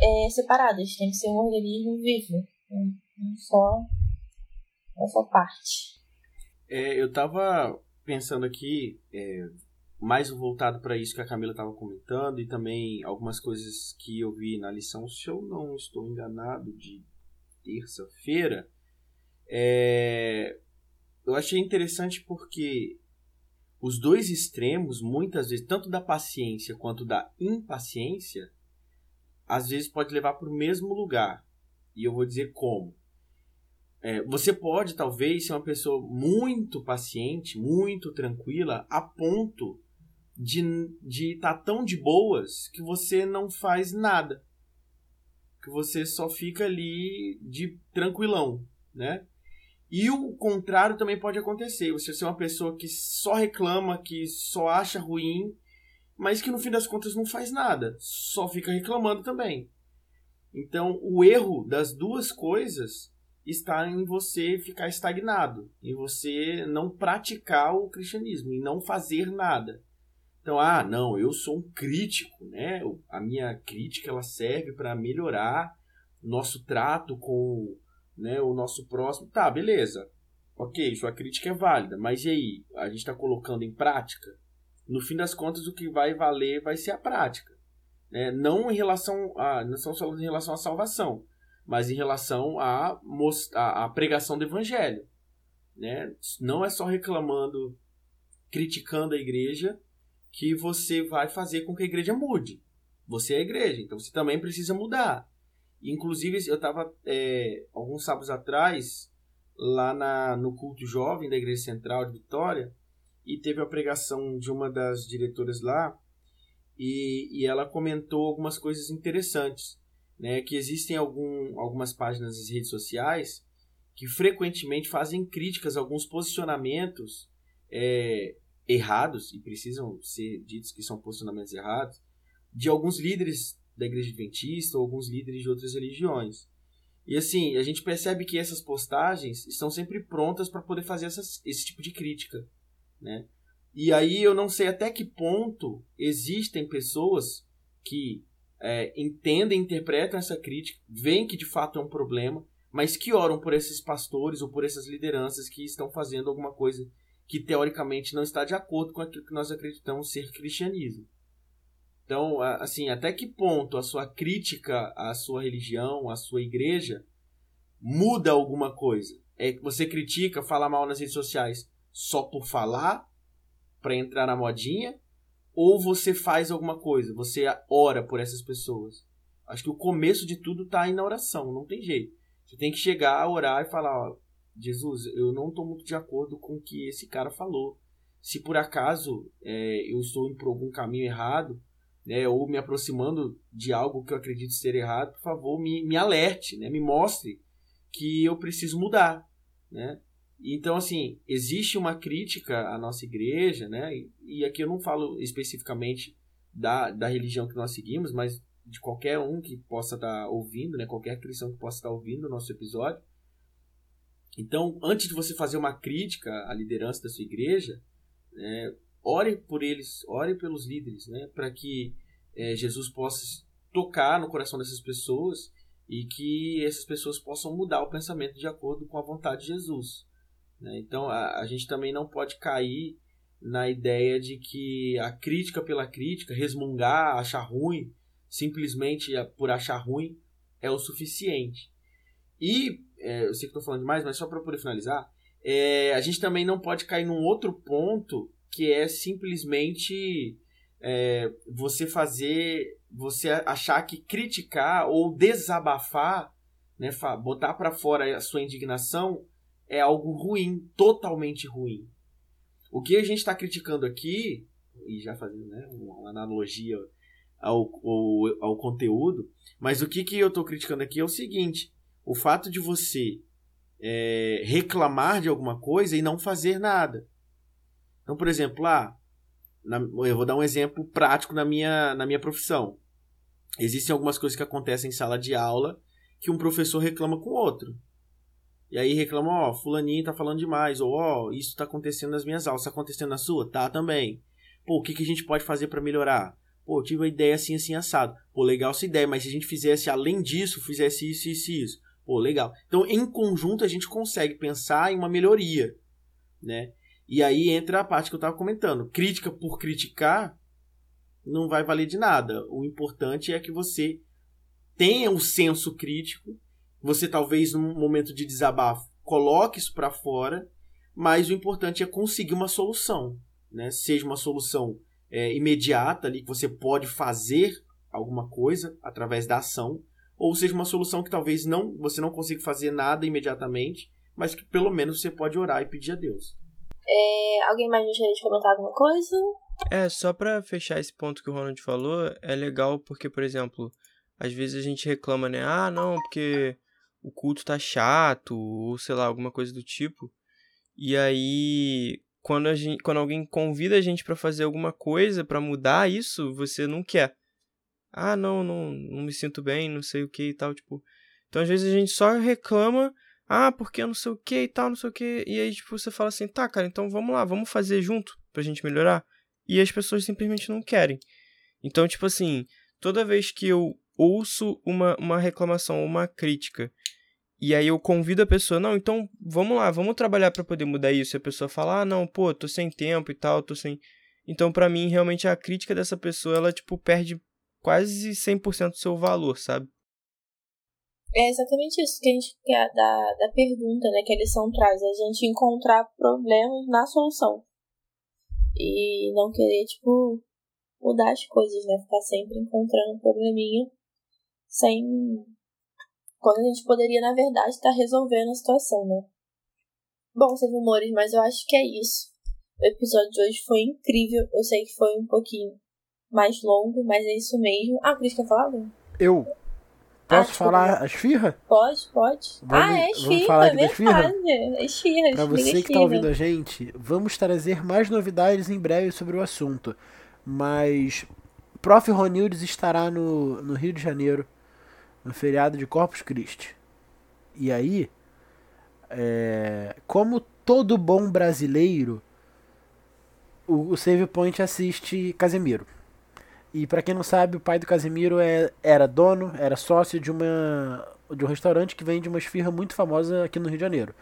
Speaker 2: é, separadas, tem que ser um organismo vivo, não só, não só parte.
Speaker 5: É, eu tava pensando aqui, é, mais voltado para isso que a Camila estava comentando e também algumas coisas que eu vi na lição, se eu não estou enganado, de terça-feira, é, eu achei interessante porque os dois extremos, muitas vezes, tanto da paciência quanto da impaciência, às vezes pode levar para o mesmo lugar. E eu vou dizer como. É, você pode, talvez, ser uma pessoa muito paciente, muito tranquila, a ponto de estar tá tão de boas que você não faz nada. Que você só fica ali de tranquilão, né? E o contrário também pode acontecer. Você ser uma pessoa que só reclama, que só acha ruim, mas que no fim das contas não faz nada, só fica reclamando também. Então, o erro das duas coisas está em você ficar estagnado, em você não praticar o cristianismo, em não fazer nada. Então, ah, não, eu sou um crítico, né? A minha crítica ela serve para melhorar nosso trato com né, o nosso próximo. Tá, beleza. Ok, sua crítica é válida, mas e aí? A gente está colocando em prática? No fim das contas, o que vai valer vai ser a prática. Né? Não em relação a. Não estamos falando em relação à salvação, mas em relação à, à, à pregação do evangelho. Né? Não é só reclamando, criticando a igreja que você vai fazer com que a igreja mude. Você é a igreja, então você também precisa mudar. Inclusive, eu estava é, alguns sábados atrás lá na, no culto jovem da Igreja Central de Vitória e teve a pregação de uma das diretoras lá e, e ela comentou algumas coisas interessantes, né? Que existem algum, algumas páginas nas redes sociais que frequentemente fazem críticas a alguns posicionamentos é, errados, e precisam ser ditos que são posicionamentos errados, de alguns líderes da igreja adventista ou alguns líderes de outras religiões. E assim, a gente percebe que essas postagens estão sempre prontas para poder fazer essas, esse tipo de crítica, né? E aí eu não sei até que ponto existem pessoas que é, entendem, interpretam essa crítica, veem que de fato é um problema, mas que oram por esses pastores ou por essas lideranças que estão fazendo alguma coisa que teoricamente não está de acordo com aquilo que nós acreditamos ser cristianismo. Então, assim, até que ponto a sua crítica à sua religião, à sua igreja, muda alguma coisa? É que você critica, fala mal nas redes sociais só por falar, para entrar na modinha, ou você faz alguma coisa, você ora por essas pessoas? Acho que o começo de tudo está aí na oração, não tem jeito. Você tem que chegar a orar e falar, ó, Jesus, eu não estou muito de acordo com o que esse cara falou. Se por acaso é, eu estou indo por algum caminho errado, né, ou me aproximando de algo que eu acredito ser errado, por favor, me, me alerte, né, me mostre que eu preciso mudar, né? Então, assim, existe uma crítica à nossa igreja, né? E, aqui eu não falo especificamente da, da religião que nós seguimos, mas de qualquer um que possa estar tá ouvindo, né? Qualquer cristão que possa estar tá ouvindo o nosso episódio. Então, antes de você fazer uma crítica à liderança da sua igreja, é, ore por eles, ore pelos líderes, né? Para que é, Jesus possa tocar no coração dessas pessoas e que essas pessoas possam mudar o pensamento de acordo com a vontade de Jesus. Né? Então, a, a gente também não pode cair na ideia de que a crítica pela crítica, resmungar, achar ruim, simplesmente por achar ruim, é o suficiente. E, é, eu sei que estou falando demais, mas só para poder finalizar, é, a gente também não pode cair num outro ponto que é simplesmente é, você fazer, você achar que criticar ou desabafar, né, botar para fora a sua indignação é algo ruim, totalmente ruim. O que a gente está criticando aqui, e já fazendo né, uma analogia ao, ao, ao conteúdo, mas o que, que eu estou criticando aqui é o seguinte: o fato de você é, reclamar de alguma coisa e não fazer nada. Então, por exemplo, lá, na, eu vou dar um exemplo prático na minha, na minha profissão. Existem algumas coisas que acontecem em sala de aula que um professor reclama com o outro. E aí reclama, ó, fulaninho tá falando demais, ou ó, isso tá acontecendo nas minhas aulas, tá acontecendo na sua? Tá também. Pô, o que, que a gente pode fazer para melhorar? Pô, tive uma ideia assim, assim, assado. Pô, legal essa ideia, mas se a gente fizesse além disso, fizesse isso, isso e isso. Pô, legal. Então, em conjunto, a gente consegue pensar em uma melhoria, né? E aí entra a parte que eu tava comentando. Crítica por criticar não vai valer de nada. O importante é que você tenha um senso crítico você talvez num momento de desabafo coloque isso para fora, mas o importante é conseguir uma solução, né? Seja uma solução é, imediata ali que você pode fazer alguma coisa através da ação, ou seja uma solução que talvez não você não consiga fazer nada imediatamente, mas que pelo menos você pode orar e pedir a Deus.
Speaker 2: É, alguém mais gostaria de comentar alguma coisa?
Speaker 4: É, só para fechar esse ponto que o Ronald falou, é legal porque, por exemplo, às vezes a gente reclama, né? Ah, não, porque o culto tá chato, ou sei lá, alguma coisa do tipo. E aí, quando, a gente, quando alguém convida a gente para fazer alguma coisa, para mudar isso, você não quer. Ah, não, não, não me sinto bem, não sei o que e tal, tipo. Então, às vezes a gente só reclama, ah, porque eu não sei o que e tal, não sei o que. E aí, tipo, você fala assim, tá, cara, então vamos lá, vamos fazer junto pra gente melhorar. E as pessoas simplesmente não querem. Então, tipo assim, toda vez que eu ouço uma, uma reclamação, uma crítica, e aí eu convido a pessoa, não, então vamos lá, vamos trabalhar para poder mudar isso. E a pessoa fala, ah, não, pô, tô sem tempo e tal, tô sem. Então, para mim, realmente a crítica dessa pessoa, ela, tipo, perde quase 100% do seu valor, sabe?
Speaker 2: É exatamente isso que a gente quer da, da pergunta, né, que a lição traz, a gente encontrar problemas na solução. E não querer, tipo, mudar as coisas, né? Ficar sempre encontrando um probleminha sem. Quando a gente poderia, na verdade, estar tá resolvendo a situação, né? Bom, seus amores, mas eu acho que é isso. O episódio de hoje foi incrível. Eu sei que foi um pouquinho mais longo, mas é isso mesmo. Ah, Cris, quer falar?
Speaker 3: Eu. Posso ah, falar as firras?
Speaker 2: Pode, pode. Vamos, ah, é esfirra, falar é verdade. É esfirra,
Speaker 3: Pra você que tá ouvindo a gente, vamos trazer mais novidades em breve sobre o assunto. Mas Prof. Ronildes estará no, no Rio de Janeiro no feriado de Corpus Christi. E aí, é, como todo bom brasileiro, o, o Save Point assiste Casemiro. E para quem não sabe, o pai do Casemiro é, era dono, era sócio de uma de um restaurante que vende uma esfirra muito famosa aqui no Rio de Janeiro.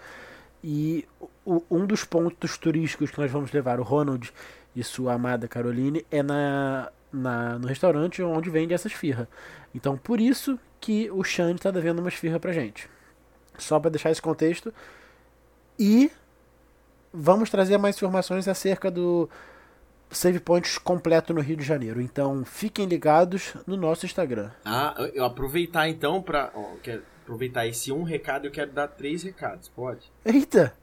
Speaker 3: E o, um dos pontos turísticos que nós vamos levar o Ronald e sua amada Caroline é na, na, no restaurante onde vende essa esfirra. Então, por isso que o Xande está devendo uma esfirra pra gente. Só para deixar esse contexto. E vamos trazer mais informações acerca do Save Points completo no Rio de Janeiro. Então, fiquem ligados no nosso Instagram.
Speaker 5: Ah, eu aproveitar então para aproveitar esse um recado, eu quero dar três recados, pode?
Speaker 3: Eita!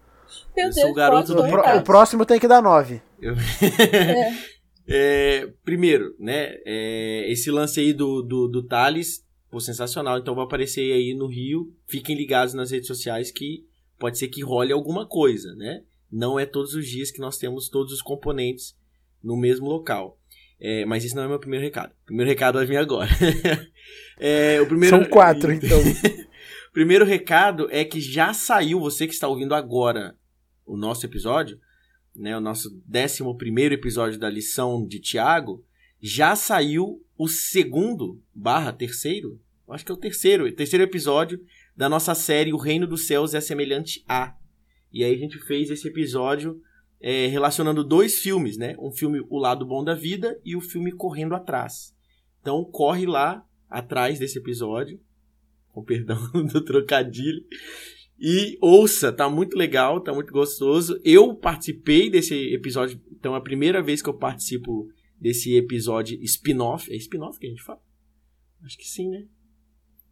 Speaker 2: Meu eu Deus, sou o
Speaker 5: garoto do
Speaker 3: o, o próximo tem que dar nove.
Speaker 5: Eu... é. É, primeiro, né? É, esse lance aí do, do, do Thales, pô, sensacional. Então vai aparecer aí no Rio. Fiquem ligados nas redes sociais que pode ser que role alguma coisa, né? Não é todos os dias que nós temos todos os componentes no mesmo local. É, mas isso não é meu primeiro recado. O primeiro recado vai vir agora. é, o primeiro...
Speaker 3: São quatro, então.
Speaker 5: o primeiro recado é que já saiu, você que está ouvindo agora o nosso episódio, né, o nosso décimo primeiro episódio da lição de Tiago, já saiu o segundo barra terceiro, acho que é o terceiro, terceiro episódio da nossa série O Reino dos Céus é Semelhante a. E aí a gente fez esse episódio é, relacionando dois filmes, né? Um filme O Lado Bom da Vida e o filme Correndo Atrás. Então corre lá atrás desse episódio, com perdão do trocadilho, e ouça, tá muito legal, tá muito gostoso. Eu participei desse episódio, então é a primeira vez que eu participo desse episódio spin-off. É spin-off que a gente fala? Acho que sim, né?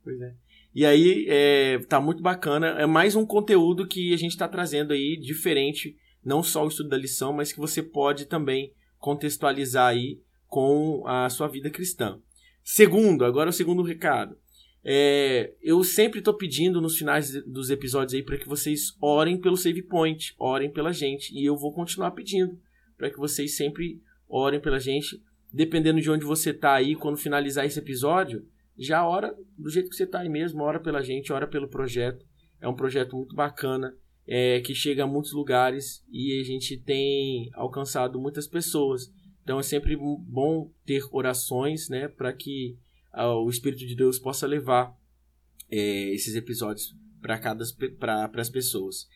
Speaker 5: Pois é. E aí, é, tá muito bacana. É mais um conteúdo que a gente está trazendo aí, diferente, não só o estudo da lição, mas que você pode também contextualizar aí com a sua vida cristã. Segundo, agora o segundo recado. É, eu sempre estou pedindo nos finais dos episódios aí para que vocês orem pelo Save Point, orem pela gente. E eu vou continuar pedindo para que vocês sempre orem pela gente. Dependendo de onde você está aí, quando finalizar esse episódio, já ora do jeito que você está aí mesmo, ora pela gente, ora pelo projeto. É um projeto muito bacana, é, que chega a muitos lugares e a gente tem alcançado muitas pessoas. Então é sempre bom ter orações, né, para que o Espírito de Deus possa levar é, esses episódios para cada as pessoas.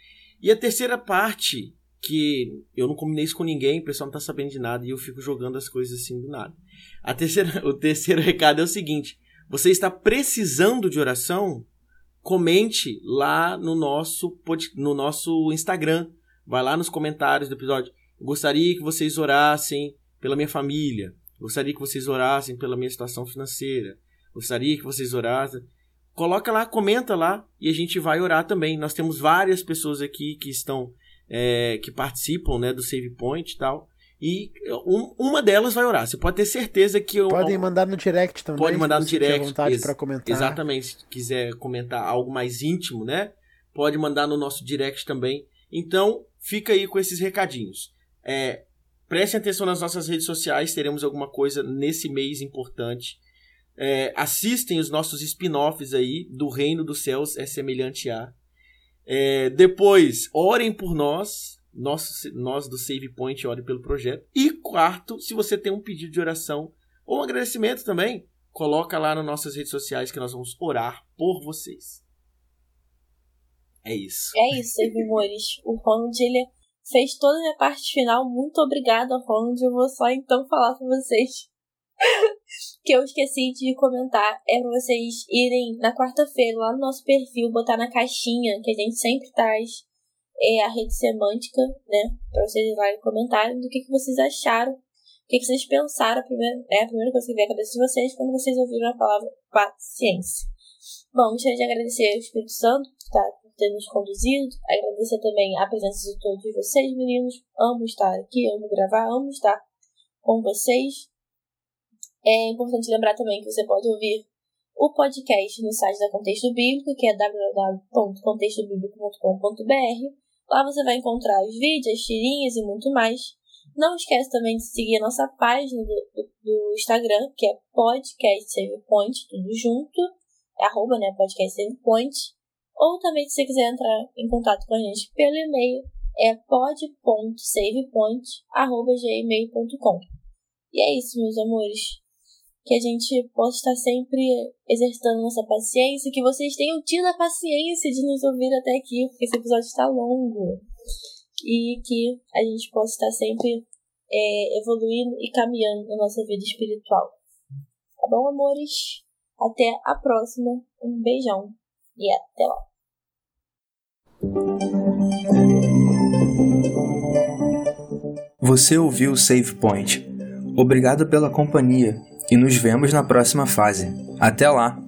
Speaker 5: E a terceira parte que eu não combinei isso com ninguém, o pessoal não tá sabendo de nada e eu fico jogando as coisas assim do nada. A terceira, o terceiro recado é o seguinte: você está precisando de oração? Comente lá no nosso no nosso Instagram. Vai lá nos comentários do episódio. Gostaria que vocês orassem pela minha família. Gostaria que vocês orassem pela minha situação financeira. Gostaria que vocês orassem. Coloca lá, comenta lá e a gente vai orar também. Nós temos várias pessoas aqui que estão é, que participam né, do Save Point e tal. E um, uma delas vai orar. Você pode ter certeza que eu,
Speaker 3: podem mandar no direct também.
Speaker 5: Pode mandar no direct.
Speaker 3: vontade para comentar.
Speaker 5: Exatamente. Se quiser comentar algo mais íntimo, né? Pode mandar no nosso direct também. Então, fica aí com esses recadinhos. É, Prestem atenção nas nossas redes sociais, teremos alguma coisa nesse mês importante. É, assistem os nossos spin-offs aí do Reino dos Céus é semelhante a. É, depois, orem por nós, nós, nós do Save Point, orem pelo projeto. E quarto, se você tem um pedido de oração ou um agradecimento também, coloca lá nas nossas redes sociais que nós vamos orar por vocês. É isso.
Speaker 2: É isso, Save Amores. O Ronald, ele fez toda a minha parte final. Muito obrigada, Ronald. Eu vou só então falar pra vocês que eu esqueci de comentar. É pra vocês irem na quarta-feira lá no nosso perfil, botar na caixinha que a gente sempre traz é a rede semântica, né? Pra vocês lá e comentarem do que, que vocês acharam, o que, que vocês pensaram. A primeira, é a primeira coisa que veio à cabeça de vocês quando vocês ouviram a palavra paciência. Bom, gostaria de agradecer ao Espírito Santo, que tá ter nos conduzido. Agradecer também a presença de todos vocês, meninos. Amo estar aqui, amo gravar, amo estar com vocês. É importante lembrar também que você pode ouvir o podcast no site da Contexto Bíblico, que é www.contextobiblico.com.br. Lá você vai encontrar os vídeos, as tirinhas e muito mais. Não esquece também de seguir a nossa página do, do, do Instagram, que é podcast save point, tudo junto. É arroba, né? Podcast save point. Ou também, se você quiser entrar em contato com a gente pelo e-mail, é pod.savepoint.gmail.com. E é isso, meus amores. Que a gente possa estar sempre exercitando nossa paciência, que vocês tenham tido a paciência de nos ouvir até aqui, porque esse episódio está longo. E que a gente possa estar sempre é, evoluindo e caminhando na nossa vida espiritual. Tá bom, amores? Até a próxima. Um beijão e até lá.
Speaker 1: Você ouviu o Save Point. Obrigado pela companhia e nos vemos na próxima fase. Até lá!